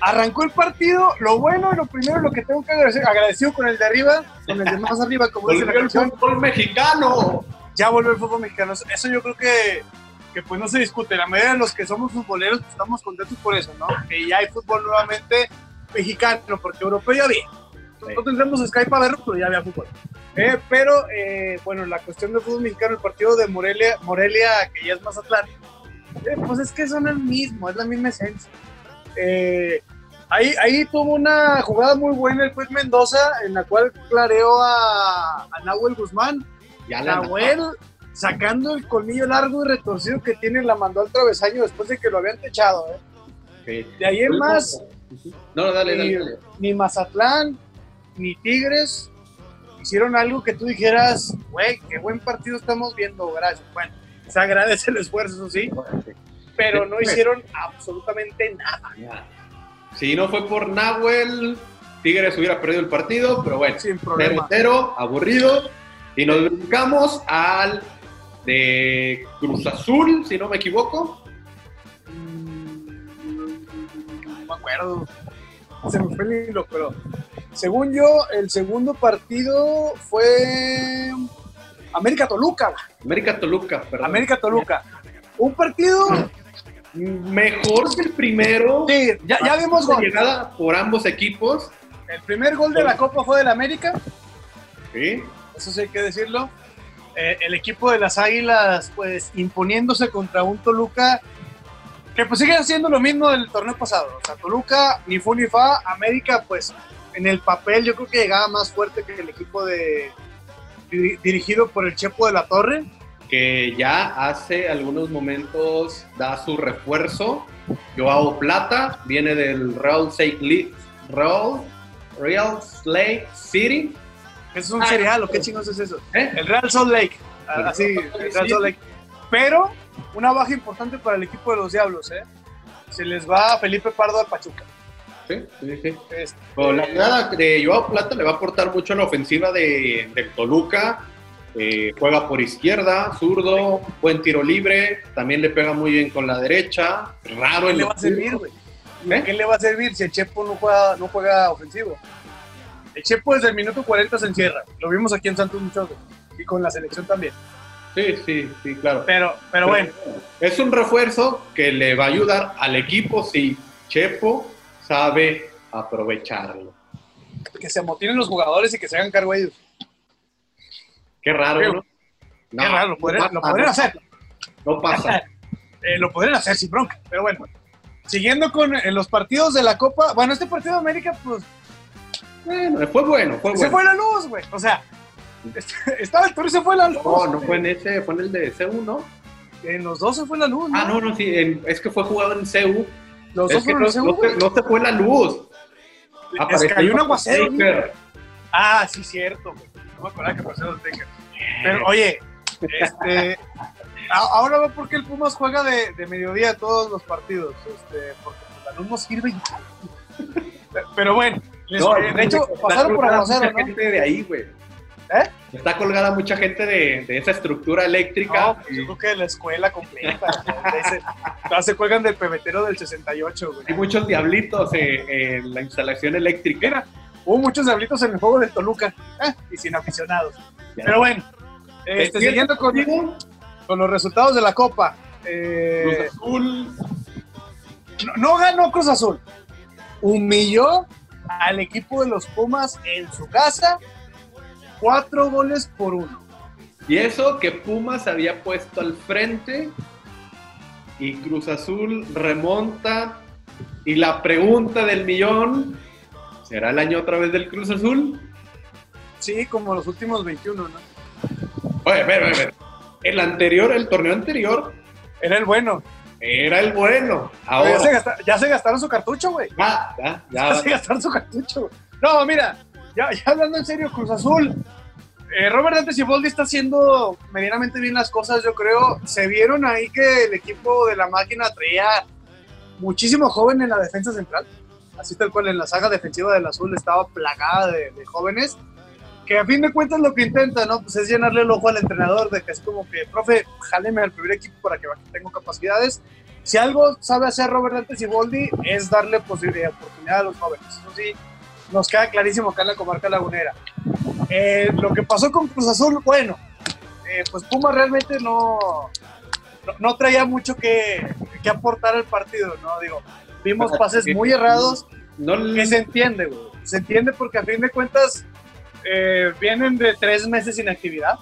arrancó el partido. Lo bueno, lo primero, lo que tengo que agradecer, agradecido con el de arriba, con el de más arriba, como dice la el fútbol mexicano. Ya volvió el fútbol mexicano. Eso yo creo que, que pues no se discute. La mayoría de los que somos futboleros pues, estamos contentos por eso, ¿no? Que ya hay fútbol nuevamente mexicano, porque europeo ya no tendremos Skype para verlo, pero ya había fútbol. Eh, pero, eh, bueno, la cuestión del fútbol mexicano, el partido de Morelia, Morelia que ya es más Atlántico, eh, pues es que son el mismo, es la misma esencia. ahí, ahí tuvo una jugada muy buena el juez Mendoza, en la cual clareó a, a Nahuel Guzmán. Ya Nahuel, sacando el colmillo largo y retorcido que tiene, la mandó al travesaño después de que lo habían techado. De ahí en más. No, dale, dale, dale. Ni Mazatlán, ni Tigres hicieron algo que tú dijeras, güey, qué buen partido estamos viendo, gracias. Bueno, se agradece el esfuerzo, sí, pero no hicieron absolutamente nada. Si no fue por Nahuel, Tigres hubiera perdido el partido, pero bueno, sin problema. aburrido, y nos brincamos al de Cruz Azul, si no me equivoco. No me acuerdo. Se me fue el hilo, pero según yo, el segundo partido fue América Toluca. América Toluca, perdón. América Toluca. Un partido mejor que el primero. Sí, ya, ya vimos gol. Llegada por ambos equipos. El primer gol de la Copa fue del América. Sí. Eso sí hay que decirlo. Eh, el equipo de las Águilas, pues imponiéndose contra un Toluca que pues sigue haciendo lo mismo del torneo pasado. O sea, Toluca ni fu ni fa, América pues en el papel yo creo que llegaba más fuerte que el equipo de dirigido por el Chepo de la Torre. Que ya hace algunos momentos da su refuerzo. Joao Plata viene del Real Salt Lake, Real, Real Lake City. ¿Es un cereal o qué chingos es eso? ¿Eh? El Real Salt Lake. Así, el Real Salt Lake. Pero una baja importante para el equipo de los Diablos, ¿eh? Se les va Felipe Pardo al Pachuca. Sí, sí, sí. Este, Con la llegada de Joao Plata le va a aportar mucho a la ofensiva de, del Toluca. Eh, juega por izquierda, zurdo, buen tiro libre, también le pega muy bien con la derecha. Raro ¿Qué en le va a servir, güey? ¿Eh? ¿Qué le va a servir si el Chepo no juega, no juega ofensivo? El Chepo desde el minuto 40 se encierra. Lo vimos aquí en Santos veces. Y con la selección también. Sí, sí, sí, claro. Pero, pero bueno, Es un refuerzo que le va a ayudar al equipo si Chepo sabe aprovecharlo. que se amotinen los jugadores y que se hagan cargo ellos. Qué raro, Qué- ¿no? Qué raro, lo podrían, no lo pasa, podrían no hacer. No pasa. Eh, lo podrían hacer sin bronca. Pero bueno, siguiendo con eh, los partidos de la Copa. Bueno, este partido de América, pues Bueno, fue bueno, fue se bueno. fue la luz, güey. O sea, estaba el toro y se fue la luz. No, no fue en ese, fue en el de CU, ¿no? En los dos se fue la luz. Ah, no, no, sí, en- es que fue jugado en CU. Los Es que no, se fue la luz. Es Apareció cayó un aguacero. Ah, sí, cierto, güey. No me acordaba que pasó los Lakers. Pero, oye, este. Ahora va porque el Pumas juega de, de mediodía todos los partidos. Este, porque la luz no sirve ya. Pero bueno, les- No, eh, de hecho, pasaron por aguacero, ¿no? gente de ahí, güey. ¿Eh? Está colgada mucha gente de, de esa estructura eléctrica. No, pues yo creo que de la escuela completa. ¿no? De ese- todas se cuelgan del pebetero del 68, güey. Hay muchos diablitos eh, en la instalación eléctrica. Mira, hubo muchos diablitos en el juego de Toluca ¿eh? y sin aficionados. Pero bueno, este, siguiendo con, con los resultados de la Copa. Cruz eh, Azul. no, no ganó Cruz Azul. Humilló al equipo de los Pumas en su casa. Cuatro goles por uno. Y eso que Pumas había puesto al frente y Cruz Azul remonta. Y la pregunta del millón, ¿será el año otra vez del Cruz Azul? Sí, como los últimos 21, ¿no? Oye, ver, ver, ver. El anterior, el torneo anterior, Era el bueno. era el bueno. Ahora, ya, se gasta- ya se gastaron su cartucho, güey. ya, ya, Ya ya. se gastaron su cartucho. güey. No, mira, ya, ya hablando en serio, Cruz Azul. eh, Robert Dante Siboldi está haciendo medianamente bien las cosas, yo creo. Se vieron ahí que el equipo de la máquina traía muchísimo joven en la defensa central. Así tal cual, en la saga defensiva del Azul estaba plagada de, de jóvenes. Que a fin de cuentas lo que intenta, ¿no? Pues es llenarle el ojo al entrenador de que es como que, profe, jáleme al primer equipo para que tengo capacidades. Si algo sabe hacer Robert Dante Siboldi es darle posibilidad, oportunidad a los jóvenes. Eso sí, nos queda clarísimo acá en la comarca lagunera. Eh, lo que pasó con Cruz Azul, bueno, eh, pues Puma realmente no, no, no traía mucho que, que aportar al partido, ¿no? Digo, vimos pases muy errados, No, que se entiende, güey. Se entiende porque a fin de cuentas eh, vienen de tres meses sin actividad.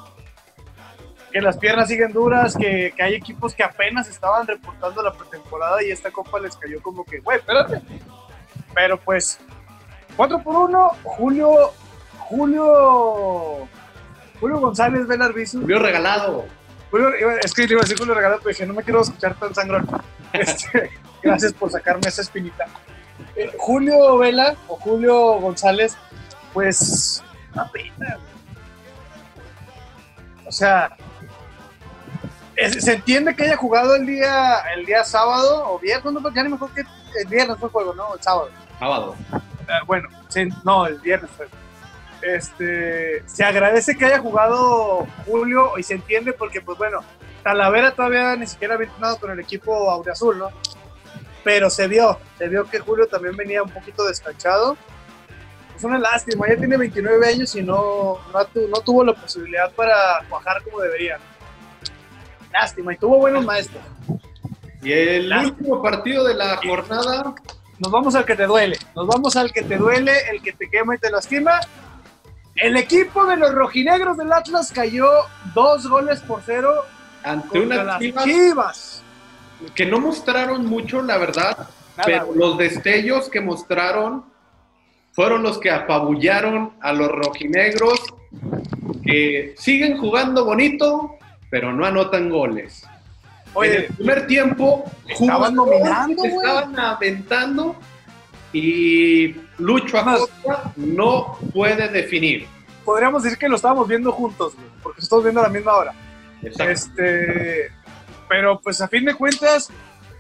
Que las piernas siguen duras, que, que hay equipos que apenas estaban reportando la pretemporada y esta copa les cayó como que, güey, espérate. Pero pues, 4 por 1, Julio, Julio, Julio González Belarbizu. Julio regalado. Julio, es que le iba a decir Julio Regalado, pero dije, no me quiero escuchar tan sangrón. Este, gracias por sacarme esa espinita. Eh, Julio Vela o Julio González, pues, una pena. güey. O sea, se entiende que haya jugado el día, el día sábado o viernes, no, ya ni me acuerdo que el viernes fue el juego, ¿no? El sábado. Sábado. Eh, bueno, no, el viernes fue. Este, se agradece que haya jugado Julio y se entiende porque, pues bueno, Talavera todavía ni siquiera había entrenado con el equipo Aureazul, ¿no? Pero se vio, se vio que Julio también venía un poquito descanchado. Es una lástima, ya tiene 29 años y no, no, tu- no tuvo la posibilidad para cuajar como debería. Lástima, y tuvo buenos maestros. Y el Lástima. último partido de la jornada, Nos vamos al que te duele. Nos vamos al que te duele, el que te quema y te lastima. El equipo de los rojinegros del Atlas cayó dos goles por cero ante unas las chivas Chivas. que no mostraron mucho, la verdad, Nada, pero güey. los destellos que mostraron fueron los que apabullaron a los rojinegros, que siguen jugando bonito, pero no anotan goles. En Oye, el primer tiempo, estaban dominando, se estaban aventando y Lucho Acosta no puede definir. podríamos decir que lo estábamos viendo juntos, güey, porque lo estamos viendo a la misma hora. Exacto. Este, pero pues a fin de cuentas,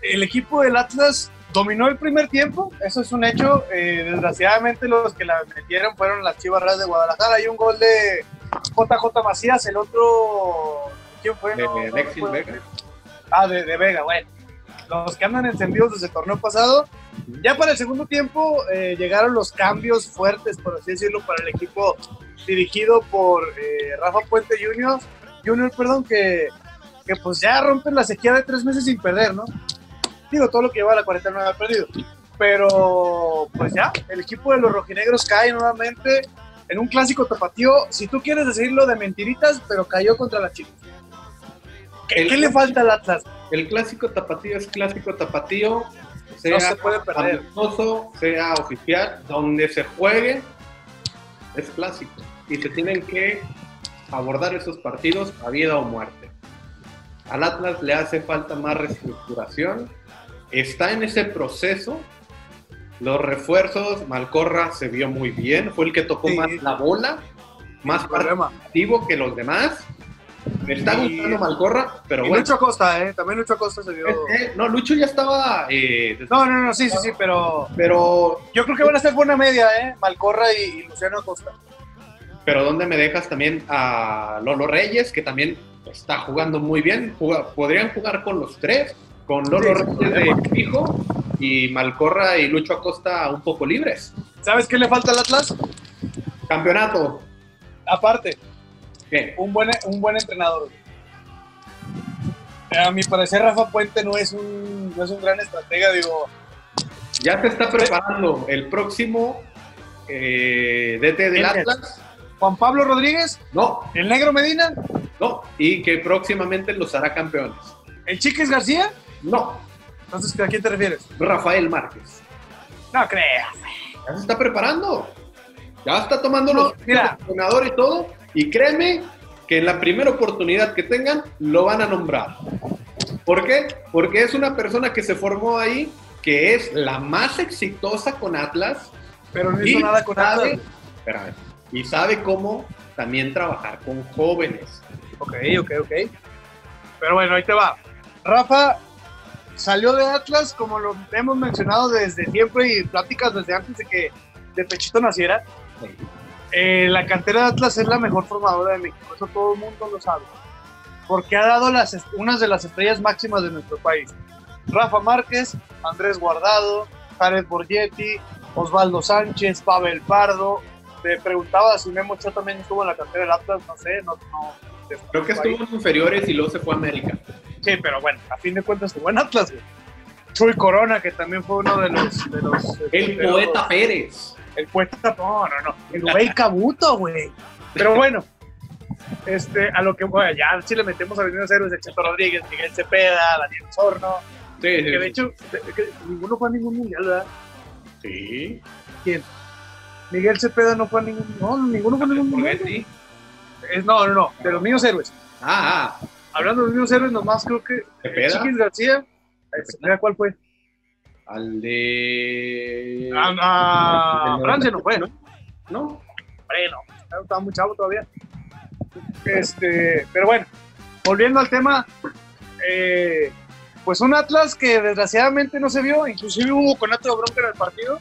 el equipo del Atlas dominó el primer tiempo, eso es un hecho. Eh, desgraciadamente los que la metieron fueron las Chivas Reales de Guadalajara. Hay un gol de JJ Macías, el otro... ¿Quién fue? De, No, de no Alexis recuerdo. Vega. Ah, de, de Vega, bueno. Los que andan encendidos desde el torneo pasado. Ya para el segundo tiempo eh, llegaron los cambios fuertes, por así decirlo, para el equipo dirigido por eh, Rafa Puente Jr., Junior, perdón, que, que pues ya rompen la sequía de tres meses sin perder, ¿no? Digo, todo lo que lleva la cuarentena no ha perdido. Pero pues ya, el equipo de los rojinegros cae nuevamente en un clásico tapatío, si tú quieres decirlo de mentiritas, pero cayó contra la Chivas. ¿Qué, El- qué le falta al Atlas? El clásico tapatío es clásico tapatío, sea No se puede perder. amistoso, sea oficial, donde se juegue, es clásico. Y se tienen que abordar esos partidos a vida o muerte. Al Atlas le hace falta más reestructuración, está en ese proceso. Los refuerzos, Malcorra se vio muy bien, fue el que tocó Sí. más la bola, más activo que los demás. Me está Y- gustando Malcorra, pero Y bueno. Lucho Acosta, ¿eh? También Lucho Acosta se vio. Eh, no, Lucho ya estaba. eh, No, no, no, sí, sí, sí, pero pero, yo creo que van a ser buena media, ¿eh? Malcorra y, y Luciano Acosta. pero ¿dónde me dejas también a Lolo Reyes, que también está jugando muy bien? Juga- podrían jugar con los tres, con Lolo Sí, Reyes de fijo y Malcorra y Lucho Acosta un poco libres. ¿Sabes qué le falta al Atlas? Campeonato. Aparte, Un buen, un buen entrenador. A mi parecer, Rafa Puente no es un, no es un gran estratega, digo. Ya se está preparando el próximo eh, DT del. Atlas. Juan Pablo Rodríguez, No, el Negro Medina, no. Y que próximamente los hará campeones. el Chiques García. No, Entonces, ¿a quién te refieres? Rafael Márquez. No creas. Ya se está preparando. Ya está tomando No, los mira. entrenador y todo. Y créeme que en la primera oportunidad que tengan, lo van a nombrar. ¿Por qué? Porque es una persona que se formó ahí, que es la más exitosa con Atlas. Pero no hizo nada con sabe- Atlas. espérame, y sabe cómo también trabajar con jóvenes. Ok, ok, ok. Pero bueno, ahí te va. Rafa salió de Atlas, como lo hemos mencionado desde siempre y pláticas desde antes de que de Pechito naciera. Eh, la cantera de Atlas es la mejor formadora de México, eso todo el mundo lo sabe. Porque ha dado las, unas de las estrellas máximas de nuestro país. Rafa Márquez, Andrés Guardado, Jared Borgetti, Osvaldo Sánchez, Pavel Pardo. Te preguntaba si Memo Ochoa también estuvo en la cantera del Atlas, no sé, no, no Creo que estuvo en inferiores y luego se fue a América. Sí, pero bueno, a fin de cuentas estuvo en Atlas, güey. Chuy Corona, que también fue uno de los... de los El los- poeta Pérez. El poeta, no, no, no. El Rubén Cabuto, güey. Pero bueno, este, a lo que, bueno, ya si le metemos a los héroes de Cheto Rodríguez, Miguel Cepeda, Daniel Sorno, Sí, sí, que de sí. hecho, de- que ninguno fue a ningún mundial, ¿verdad? Sí. ¿Quién? Miguel Cepeda no fue a ningún, no, ninguno fue a ningún mundial. Es- no, no, no, de los niños héroes. Ah, ah. Hablando de los niños héroes, nomás creo que Cepeda. Chiquis García, eh, Cepeda, ¿cuál fue? Al de. A, a El Francia no fue, ¿no? No. Bueno, estaba muy chavo todavía. Este, pero bueno, volviendo al tema, eh, pues un Atlas que desgraciadamente no se vio, inclusive hubo conato de bronca en el partido.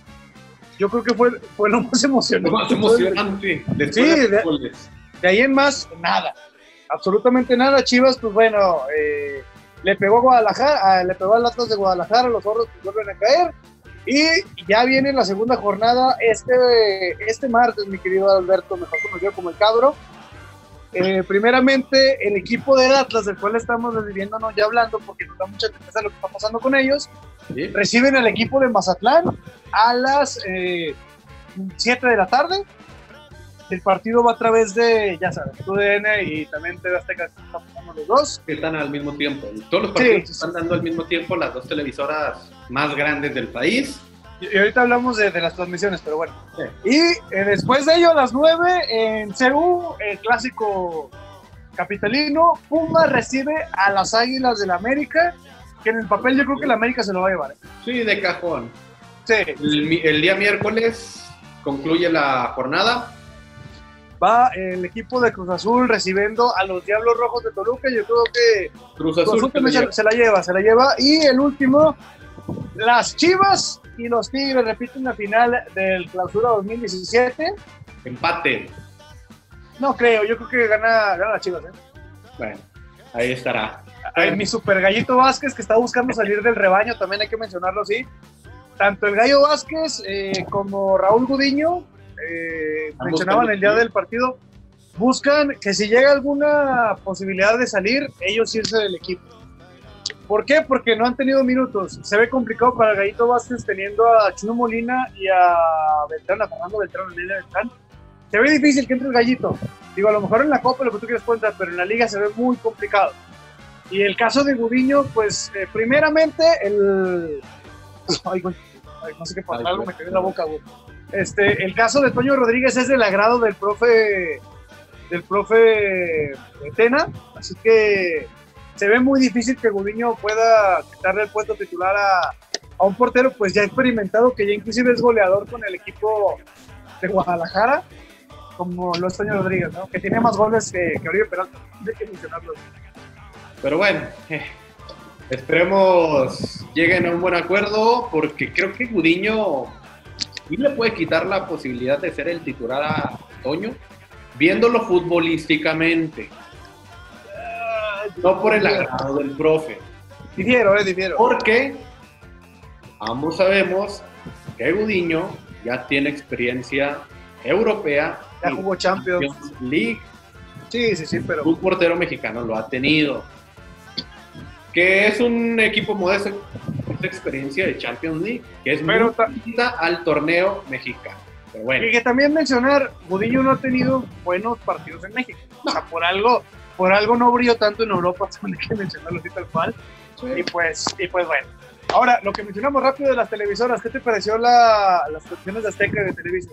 Yo creo que fue, fue lo más Lo emocionante. más emocionante. Después Sí, de de-. De ahí en más, nada. Absolutamente nada. Chivas, pues bueno, eh, le pegó a Guadalajara, le pegó al Atlas de Guadalajara, los zorros vuelven a caer. Y ya viene la segunda jornada este, este martes, mi querido Alberto, mejor conocido como el Cabro. Eh, primeramente, el equipo del Atlas, del cual estamos viviéndonos ya hablando, porque nos da mucha tristeza lo que está pasando con ellos, Sí. reciben al equipo de Mazatlán a las 7 de la tarde. El partido va a través de, ya sabes, TUDN y también TV Azteca, los dos. Que están al mismo tiempo. Todos los Sí. partidos se están dando al mismo tiempo las dos televisoras más grandes del país. Y, y ahorita hablamos de, de las transmisiones, pero bueno. Y eh, después de ello, a las 9 en CU, el clásico capitalino, Puma recibe a las Águilas del América, que en el papel yo creo que la América se lo va a llevar. ¿eh? Sí, de cajón. Sí, el día miércoles concluye la jornada. Va el equipo de Cruz Azul recibiendo a los Diablos Rojos de Toluca. Yo creo que Cruz Cruz Azul. Se, la lleva, se la lleva. Y el último, Las Chivas y los Tigres repiten la final del Clausura 2017. Empate. No creo, yo creo que gana, gana las Chivas. ¿eh? Bueno, ahí estará. Ay, mi super gallito Vázquez que está buscando salir del rebaño, también hay que mencionarlo así. Tanto el gallo Vázquez eh, como Raúl Gudiño eh, mencionaban el día del partido, buscan que si llega alguna posibilidad de salir, ellos irse del equipo. ¿Por qué? Porque no han tenido minutos. Se ve complicado para Gallito Vázquez teniendo a Chuno Molina y a Beltrán, a Fernando Beltrán, a Beltrán. Se ve difícil que entre el Gallito. Digo, a lo mejor en la Copa lo que tú quieres cuenta, pero en la Liga se ve muy complicado. Y el caso de Gudiño, pues, eh, primeramente, el. Ay, güey. Ay, no sé qué pasó, Ay, algo me quedó en la boca, güey. Este, el caso de Toño Rodríguez es del agrado del profe. del profe Tena, así que se ve muy difícil que Gudiño pueda quitarle el puesto titular a, a un portero, pues ya experimentado, que ya inclusive es goleador con el equipo de Guadalajara, como lo es Toño Rodríguez, ¿no? Que tiene más goles que, que Oribe Peralta, hay que mencionarlo. Pero bueno, eh, esperemos lleguen a un buen acuerdo porque creo que Gudiño sí le puede quitar la posibilidad de ser el titular a Toño, viéndolo futbolísticamente, no por el agrado del profe. Difiero, eh, difiero. Porque ambos sabemos que Gudiño ya tiene experiencia europea Ya y jugó Champions. Champions League. Sí, sí, sí, pero Un portero mexicano lo ha tenido. Que es un equipo modesto, experiencia de Champions League, que es Pero muy al torneo mexicano. Pero bueno, Y que también mencionar, Gudiño no ha tenido buenos partidos en México. O sea, por algo, por algo no brilló tanto en Europa, también hay que mencionarlo así tal cual. Y pues, y pues bueno. Ahora, lo que mencionamos rápido de las televisoras, ¿qué te pareció la, las transmisiones de Azteca de Televisa?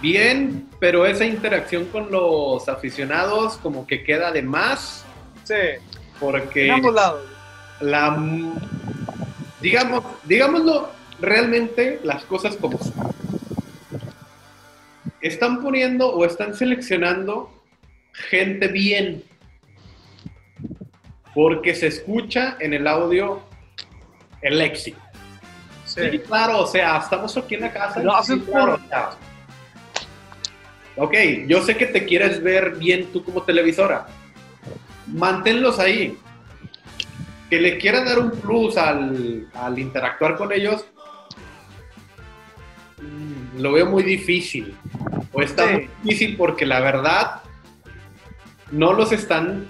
bien, pero esa interacción con los aficionados como que queda de más, Sí, porque... en ambos lados. la digamos digámoslo realmente las cosas como son están poniendo o están seleccionando gente bien porque se escucha en el audio el éxito sí, Sí. claro o sea estamos aquí en la casa Lo sí, claro, por- o sea, ok yo sé que te quieres ver bien tú como televisora manténlos ahí que le quieran dar un plus al, al interactuar con ellos, mm, lo veo muy difícil. O está Sí. muy difícil porque la verdad no los están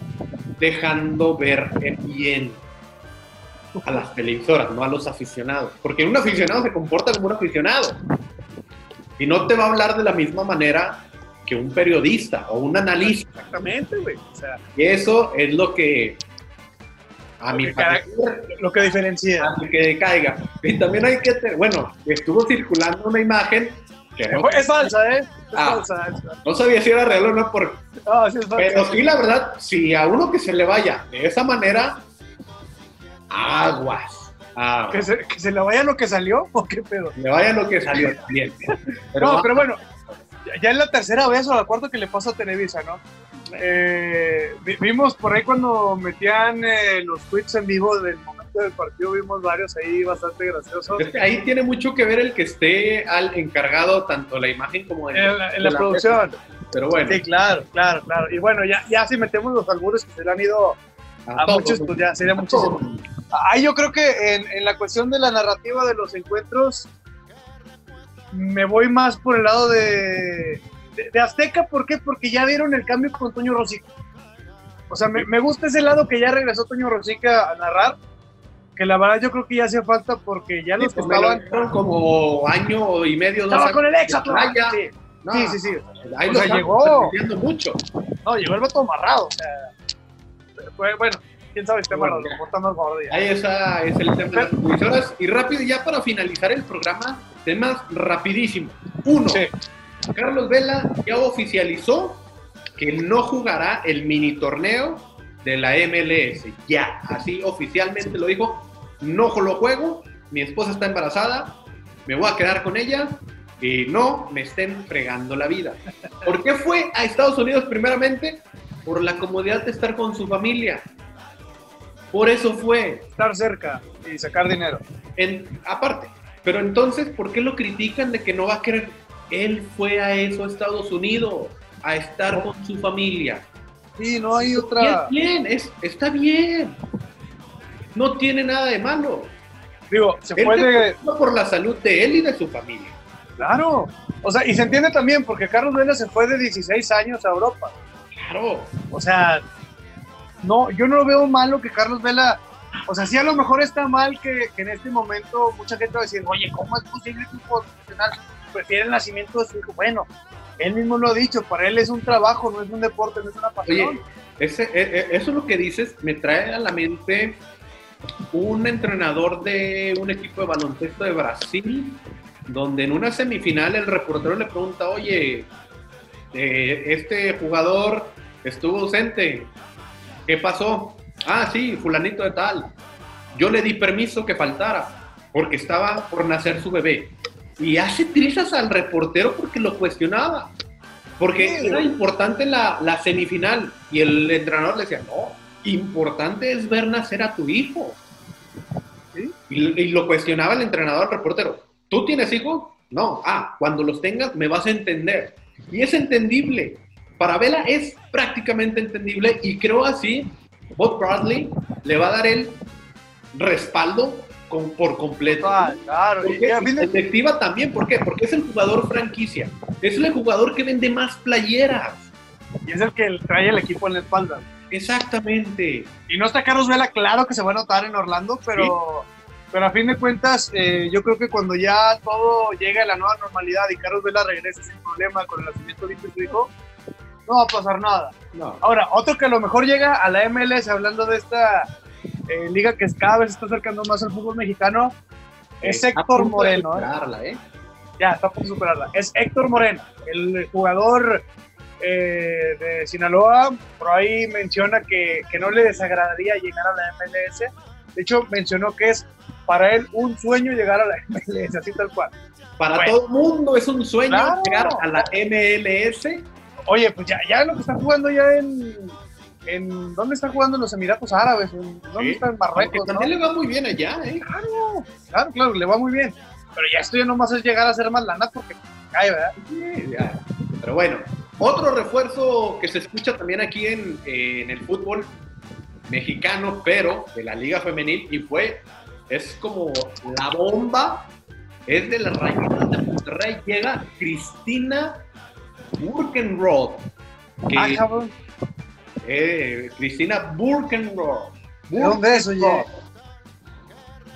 dejando ver bien a las televisoras, no a los aficionados. Porque un aficionado se comporta como un aficionado. Y no te va a hablar de la misma manera que un periodista o un analista. Exactamente, güey. O sea, Y eso es lo que a Lo mi que parecer lo que diferencia. hace que caiga. Y también hay que bueno, estuvo circulando una imagen que no, Es falsa, ¿eh? Es Ah. falsa. es falsa. no sabía si era real o no, por- Ah, sí, es falsa. pero sí, la verdad, si a uno que se le vaya de esa manera, aguas. aguas. ¿Que se, que se le vaya lo que salió o qué pedo? Le vaya lo que salió también. Pero, no, pero bueno, ya- es la tercera vez o la cuarta que le pasa a Televisa, ¿no? Eh, vi- vimos por ahí cuando metían eh, los tweets en vivo del momento del partido, vimos varios ahí bastante graciosos. es que ahí tiene mucho que ver el que esté al encargado tanto la imagen como de, En la, en la de producción. Pero bueno, Sí, claro, claro, claro. Y bueno, ya, ya si metemos los albures que se le han ido a, todos, muchos, pues ya sería a muchísimo. Ahí yo creo que en, en la cuestión de la narrativa de los encuentros, me voy más por el lado de, de, de Azteca. ¿Por qué? Porque ya vieron el cambio con Toño Rosica. O sea, me, me gusta ese lado que ya regresó Toño Rosica a narrar. Que la verdad yo creo que ya hacía falta porque ya Sí, los que pues lo estaban. como año y medio, dos Estaba años. con el ex. Sí, No, sí, sí, sí. Ahí O lo sea, llegó. mucho. No, llegó el vato amarrado. O sea, fue- bueno, quién sabe, está Bueno. Está. Ahí esa es el tema de las televisoras. Y rápido, ya para finalizar el programa, temas rapidísimos. Uno, Sí. Carlos Vela ya oficializó que no jugará el mini torneo de la MLS. Ya, así oficialmente lo dijo. No lo juego, mi esposa está embarazada, me voy a quedar con ella y no me estén fregando la vida. ¿Por qué fue a Estados Unidos primeramente? Por la comodidad de estar con su familia. Por eso fue. Estar cerca y sacar dinero. En, aparte. Pero entonces, ¿por qué lo critican de que no va a querer? Él fue a eso a Estados Unidos, a estar con su familia. Sí, no hay otra. es bien, es, está bien. No tiene nada de malo. Digo, se Él puede. por la salud de él y de su familia. Claro. O sea, y se entiende también porque Carlos Vela se fue de 16 años a Europa. Claro. O sea, no, yo no veo malo que Carlos Vela. O sea, sí a lo mejor está mal que, en este momento mucha gente va a decir, oye, ¿cómo es posible que un profesional prefiere el nacimiento de su hijo? Bueno, él mismo lo ha dicho, para él es un trabajo, no es un deporte, no es una pasión. Oye, e- e- eso es lo que dices, me trae a la mente un entrenador de un equipo de baloncesto de Brasil, donde en una semifinal el reportero le pregunta, oye, eh, este jugador estuvo ausente, ¿qué pasó? Ah, sí, fulanito de tal. Yo le di permiso que faltara, porque estaba por nacer su bebé. Y hace trizas al reportero porque lo cuestionaba. Porque Sí. era importante la, la semifinal. Y el entrenador le decía, no, importante es ver nacer a tu hijo. ¿Sí? Y, y lo cuestionaba el entrenador al reportero. ¿Tú tienes hijos? No. Ah, cuando los tengas me vas a entender. Y es entendible. Para Vela es prácticamente entendible y creo así, Bob Bradley le va a dar el respaldo con, por completo. Total, claro. efectiva también, ¿por qué? Porque es el jugador franquicia. Es el jugador que vende más playeras. y es el que trae el equipo en la espalda. Exactamente. Y no está Carlos Vela, claro que se va a notar en Orlando, pero, pero a fin de cuentas, eh, yo creo que cuando ya todo llega a la nueva normalidad y Carlos Vela regrese sin problema con el nacimiento de su hijo, no va a pasar nada. No. Ahora, otro que a lo mejor llega a la MLS, hablando de esta eh, liga que cada vez está acercando más al fútbol mexicano, es Héctor Moreno. ¿eh? superarla, ¿eh? Ya, está por superarla. Es Héctor Moreno, el jugador eh, de Sinaloa. Por ahí menciona que, que no le desagradaría llegar a la MLS. De hecho, mencionó que es para él un sueño llegar a la MLS, así tal cual. Para Bueno. todo el mundo es un sueño Claro. llegar a la MLS. Oye, pues ya, ya lo que están jugando ya en, en. ¿Dónde están jugando los Emiratos Árabes? ¿En- ¿Dónde Sí. está en Aunque Marruecos? no? también le va muy bien allá, ¿eh? Claro, claro, claro, le va muy bien. Pero ya esto ya nomás es llegar a hacer más lana porque cae, ¿verdad? Sí, ya. Pero bueno, otro refuerzo que se escucha también aquí en, eh, en el fútbol mexicano, pero de la Liga Femenil, y fue, es como la bomba, es de las Rayitas de Monterrey. Llega Cristina Burkenroth. que- Ah, cabrón. eh, Cristina Burkenroth. ¿De dónde es, oye?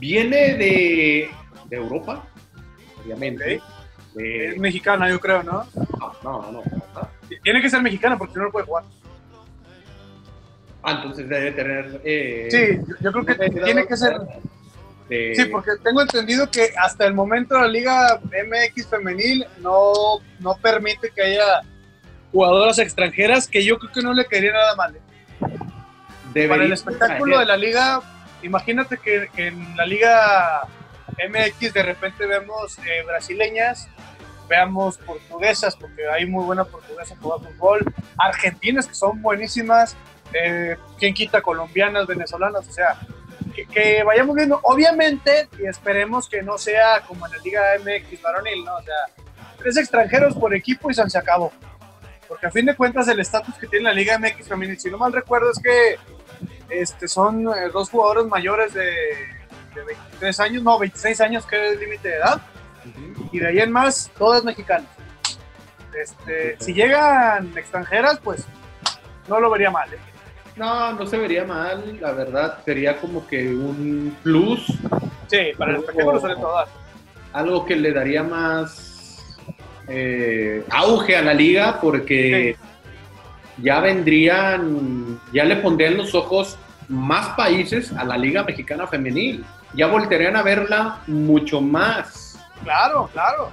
Viene de, de Europa, obviamente. Es De- mexicana, yo creo, ¿no? no, no, no, no. Tiene que ser mexicana porque si no, no puede jugar. Ah, entonces debe tener. eh, Sí, yo, yo creo que tiene que ser. De- Sí, porque tengo entendido que hasta el momento la Liga MX femenil no, no permite que haya jugadoras extranjeras, que yo creo que no le caería nada mal. ¿eh? debería Para el espectáculo de la liga, imagínate que, que en la Liga MX de repente vemos eh, brasileñas, veamos portuguesas, porque hay muy buena portuguesa que juega fútbol, argentinas que son buenísimas, eh, quien quita colombianas, venezolanas, o sea, que, que vayamos viendo, obviamente, y esperemos que no sea como en la Liga MX varonil, ¿no? O sea, tres extranjeros por equipo y se acabó. Porque a fin de cuentas el estatus que tiene la Liga MX femenil, si no mal recuerdo, es que este, son eh, dos jugadores mayores de, de 23 años, no, 26 años, que es el límite de edad, y de ahí en más, todas mexicanas. Este, si llegan extranjeras, pues no lo vería mal. ¿eh? No, no se vería mal, la verdad. Sería como que un plus, Sí, para el espectáculo sobre todo. algo que le daría más eh, auge a la liga, porque ya vendrían, ya le pondrían los ojos más países a la Liga Mexicana Femenil. Ya voltearían a verla mucho más. Claro, claro.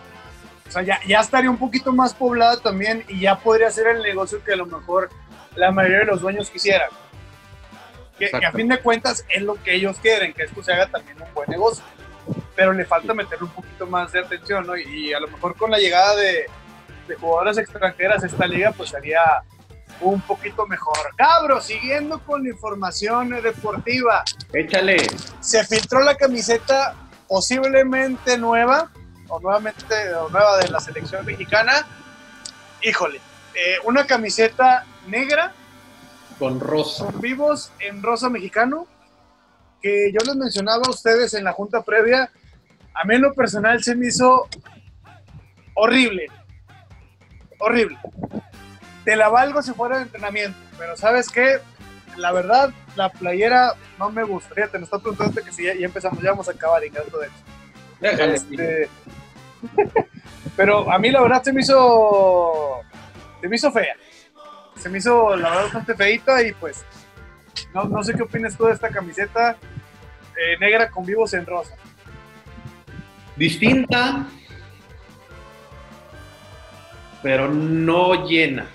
O sea, ya, ya estaría un poquito más poblada también y ya podría ser el negocio que a lo mejor la mayoría de los dueños quisieran. Que, que a fin de cuentas es lo que ellos quieren, que esto se haga también un buen negocio. Pero le falta meterle un poquito más de atención, ¿no? Y, a lo mejor con la llegada de, de jugadoras extranjeras a esta liga, pues sería un poquito mejor. Cabro, siguiendo con la información deportiva. Échale. Se filtró la camiseta posiblemente nueva, o nuevamente o nueva de la selección mexicana. Híjole, eh, una camiseta negra Con rosa. con vivos en rosa mexicano, que yo les mencionaba a ustedes en la junta previa, a mí en lo personal se me hizo horrible, horrible. Te la valgo si fuera de entrenamiento, pero ¿sabes qué? La verdad, la playera no me gusta. Fíjate, me está preguntando que si ya, ya empezamos, ya vamos a acabar en caso de eso. Déjale. Este, pero a mí la verdad se me hizo se me hizo fea. Se me hizo la verdad bastante feita y pues no, no sé qué opinas tú de esta camiseta eh, negra con vivos en rosa. Distinta, pero no llena.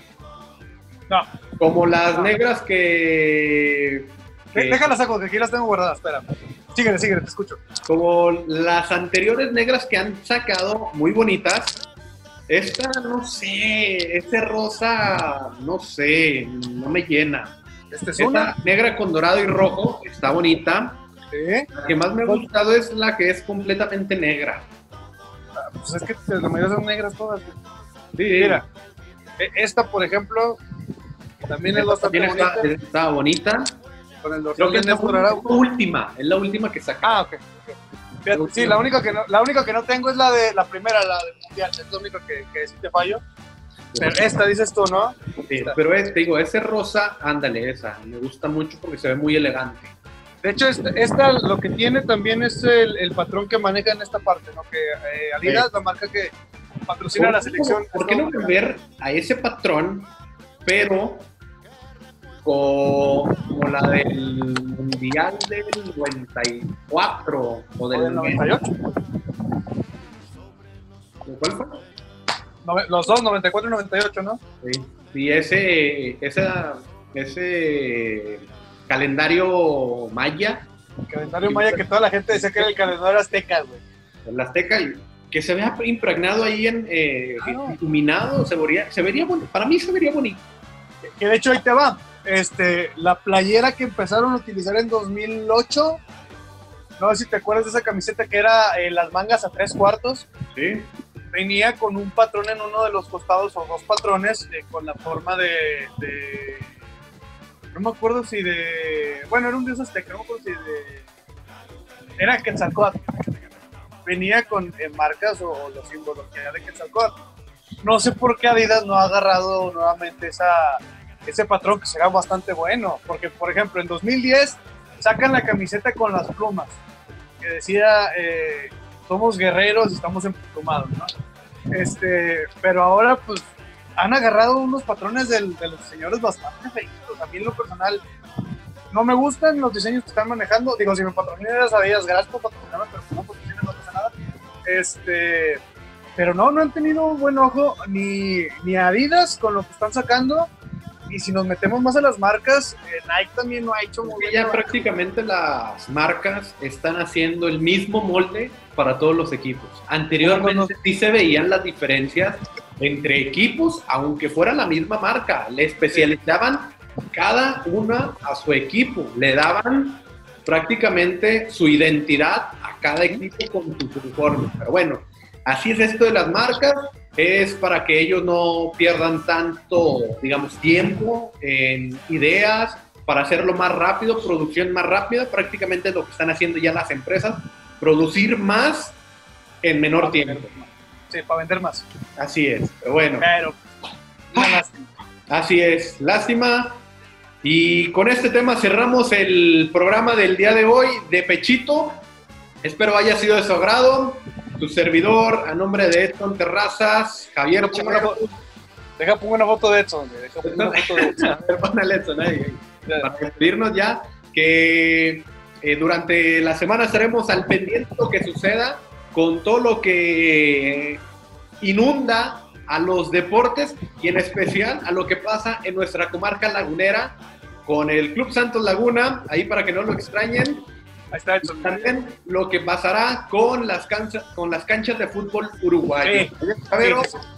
No, Como las negras que, que- déjalas saco, que aquí las tengo guardadas, espera. Síguele, síguele, te escucho. como las anteriores negras que han sacado, muy bonitas. Esta, no sé, ese rosa, no sé, no me llena. Este es Esta una. negra con dorado y rojo está bonita. ¿sí? La que más me ha gustado es la que es completamente negra. Pues es que la mayoría son negras todas. Sí, Mira, e- esta por ejemplo también es esta bastante también está, bonita. está bonita. Con el Creo que es la última, es la última que saca. Ah, ok. ok. Sí, la única, que no, la única que no tengo es la de la primera, la del mundial. Es la única que, que sí te fallo. Pero esta dices tú, ¿no? Sí, pero es, te digo, ese rosa, ándale, esa. Me gusta mucho porque se ve muy elegante. De hecho, esta, esta lo que tiene también es el, el patrón que maneja en esta parte, ¿no? Que eh, Adidas, la marca que patrocina a la selección. ¿Por qué no cambiar a ese patrón, pero como la del Mundial del 94 o ¿O del del 98? ¿Cuál fue? Los dos, 94 y 98, ¿no? Sí, sí, ese, esa, ese calendario maya, El calendario maya que toda la gente decía que era el calendario azteca, güey. el azteca, y que se vea impregnado ahí en eh, Claro. iluminado, se vería, se vería bonito. Para mí se vería bonito. Que de hecho ahí te va. Este, la playera que empezaron a utilizar en 2008, no sé si te acuerdas de esa camiseta que era eh, las mangas a tres cuartos, Sí, venía con un patrón en uno de los costados o dos patrones eh, con la forma de, de- no me acuerdo si de bueno era un dios azteca no me acuerdo si de era Quetzalcóatl. Venía con eh, marcas o, o los símbolos que era de Quetzalcóatl. No sé por qué Adidas no ha agarrado nuevamente esa ese patrón que será bastante bueno porque por ejemplo en 2010 sacan la camiseta con las plumas que decía eh, somos guerreros y estamos emplumados, ¿no? Este, pero ahora pues han agarrado unos patrones de los señores bastante feitos. A mí en lo personal no me gustan los diseños que están manejando. Digo, si me patrocinan sabías, gracias por patrocinarme, pero no no pasa nada. Este, pero no, no han tenido un buen ojo ni, ni Adidas con lo que están sacando. Y si nos metemos más a las marcas, eh, Nike también no ha hecho muy bien. ya prácticamente las marcas están haciendo el mismo molde para todos los equipos. Anteriormente sí se veían las diferencias entre equipos, aunque fuera la misma marca. Le especializaban cada una a su equipo. Le daban prácticamente su identidad a cada equipo con sus uniformes. Pero bueno, así es esto de las marcas. Es para que ellos no pierdan tanto, digamos, tiempo en ideas, para hacerlo más rápido, producción más rápida, prácticamente es lo que están haciendo ya las empresas, producir más en menor tiempo. Sí, para vender más. Así es, pero bueno, Pero, una lástima. así es, lástima. Y con este tema cerramos el programa del día de hoy de Pechito. Espero haya sido de su agrado. Tu servidor, a nombre de Edson Terrazas, Javier Deja pongo una foto- Deja pongo una foto de Edson. güey, Deja pongo una foto de Edson. A ver, ponle Edson ahí. Para despedirnos ya, que eh, durante la semana estaremos al pendiente de lo que suceda con todo lo que inunda a los deportes y en especial a lo que pasa en nuestra comarca lagunera con el Club Santos Laguna, ahí para que no lo extrañen, Ahí está también lo que pasará con las canchas, con las canchas de fútbol uruguayo. Sí. A ver, Sí, sí, sí.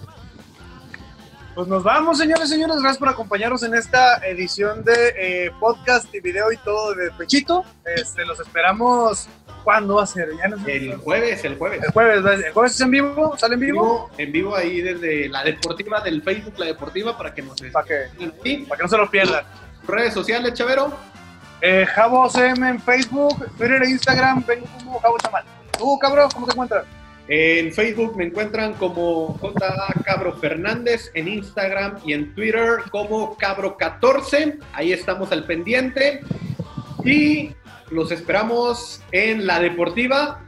Pues nos vamos, señores y señores. Gracias por acompañarnos en esta edición de eh, podcast y video y todo de Pechito. Este, los esperamos. ¿Cuándo va a ser? Ya no sé. El jueves, el jueves. El jueves, ¿ves? ¿El jueves es en vivo? ¿Sale en vivo? en vivo ahí desde la deportiva del Facebook, la deportiva, para que nos Para que, para que no se lo pierdan. Redes sociales, Chavero. Eh, Javo CM en Facebook, Twitter e Instagram. Vengo como Javo Chamal. ¿Tú, cabrón, cómo te encuentras? En Facebook me encuentran como J. Cabro Fernández, en Instagram y en Twitter como Cabro14. Ahí estamos al pendiente. Y los esperamos en La Deportiva.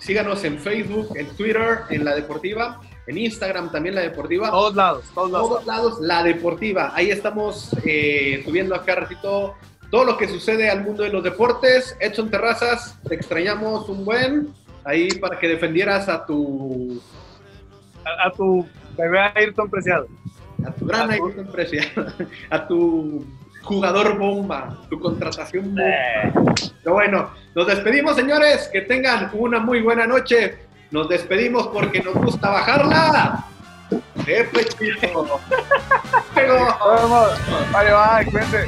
Síganos en Facebook, en Twitter, en La Deportiva, en Instagram también La Deportiva. Todos lados, todos lados. todos lados La Deportiva. Ahí estamos eh, subiendo acá ratito todo lo que sucede al mundo de los deportes. Edson Terrazas, te extrañamos un buen. Ahí para que defendieras a tu, A, a tu bebé Ayrton Preciado. a tu gran Ayrton Preciado, a tu jugador bomba, tu contratación bomba. Pero bueno, nos despedimos, señores. Que tengan una muy buena noche. Nos despedimos porque nos gusta bajarla. Pechito. Luego. Vamos. Vale, bye, cuídense.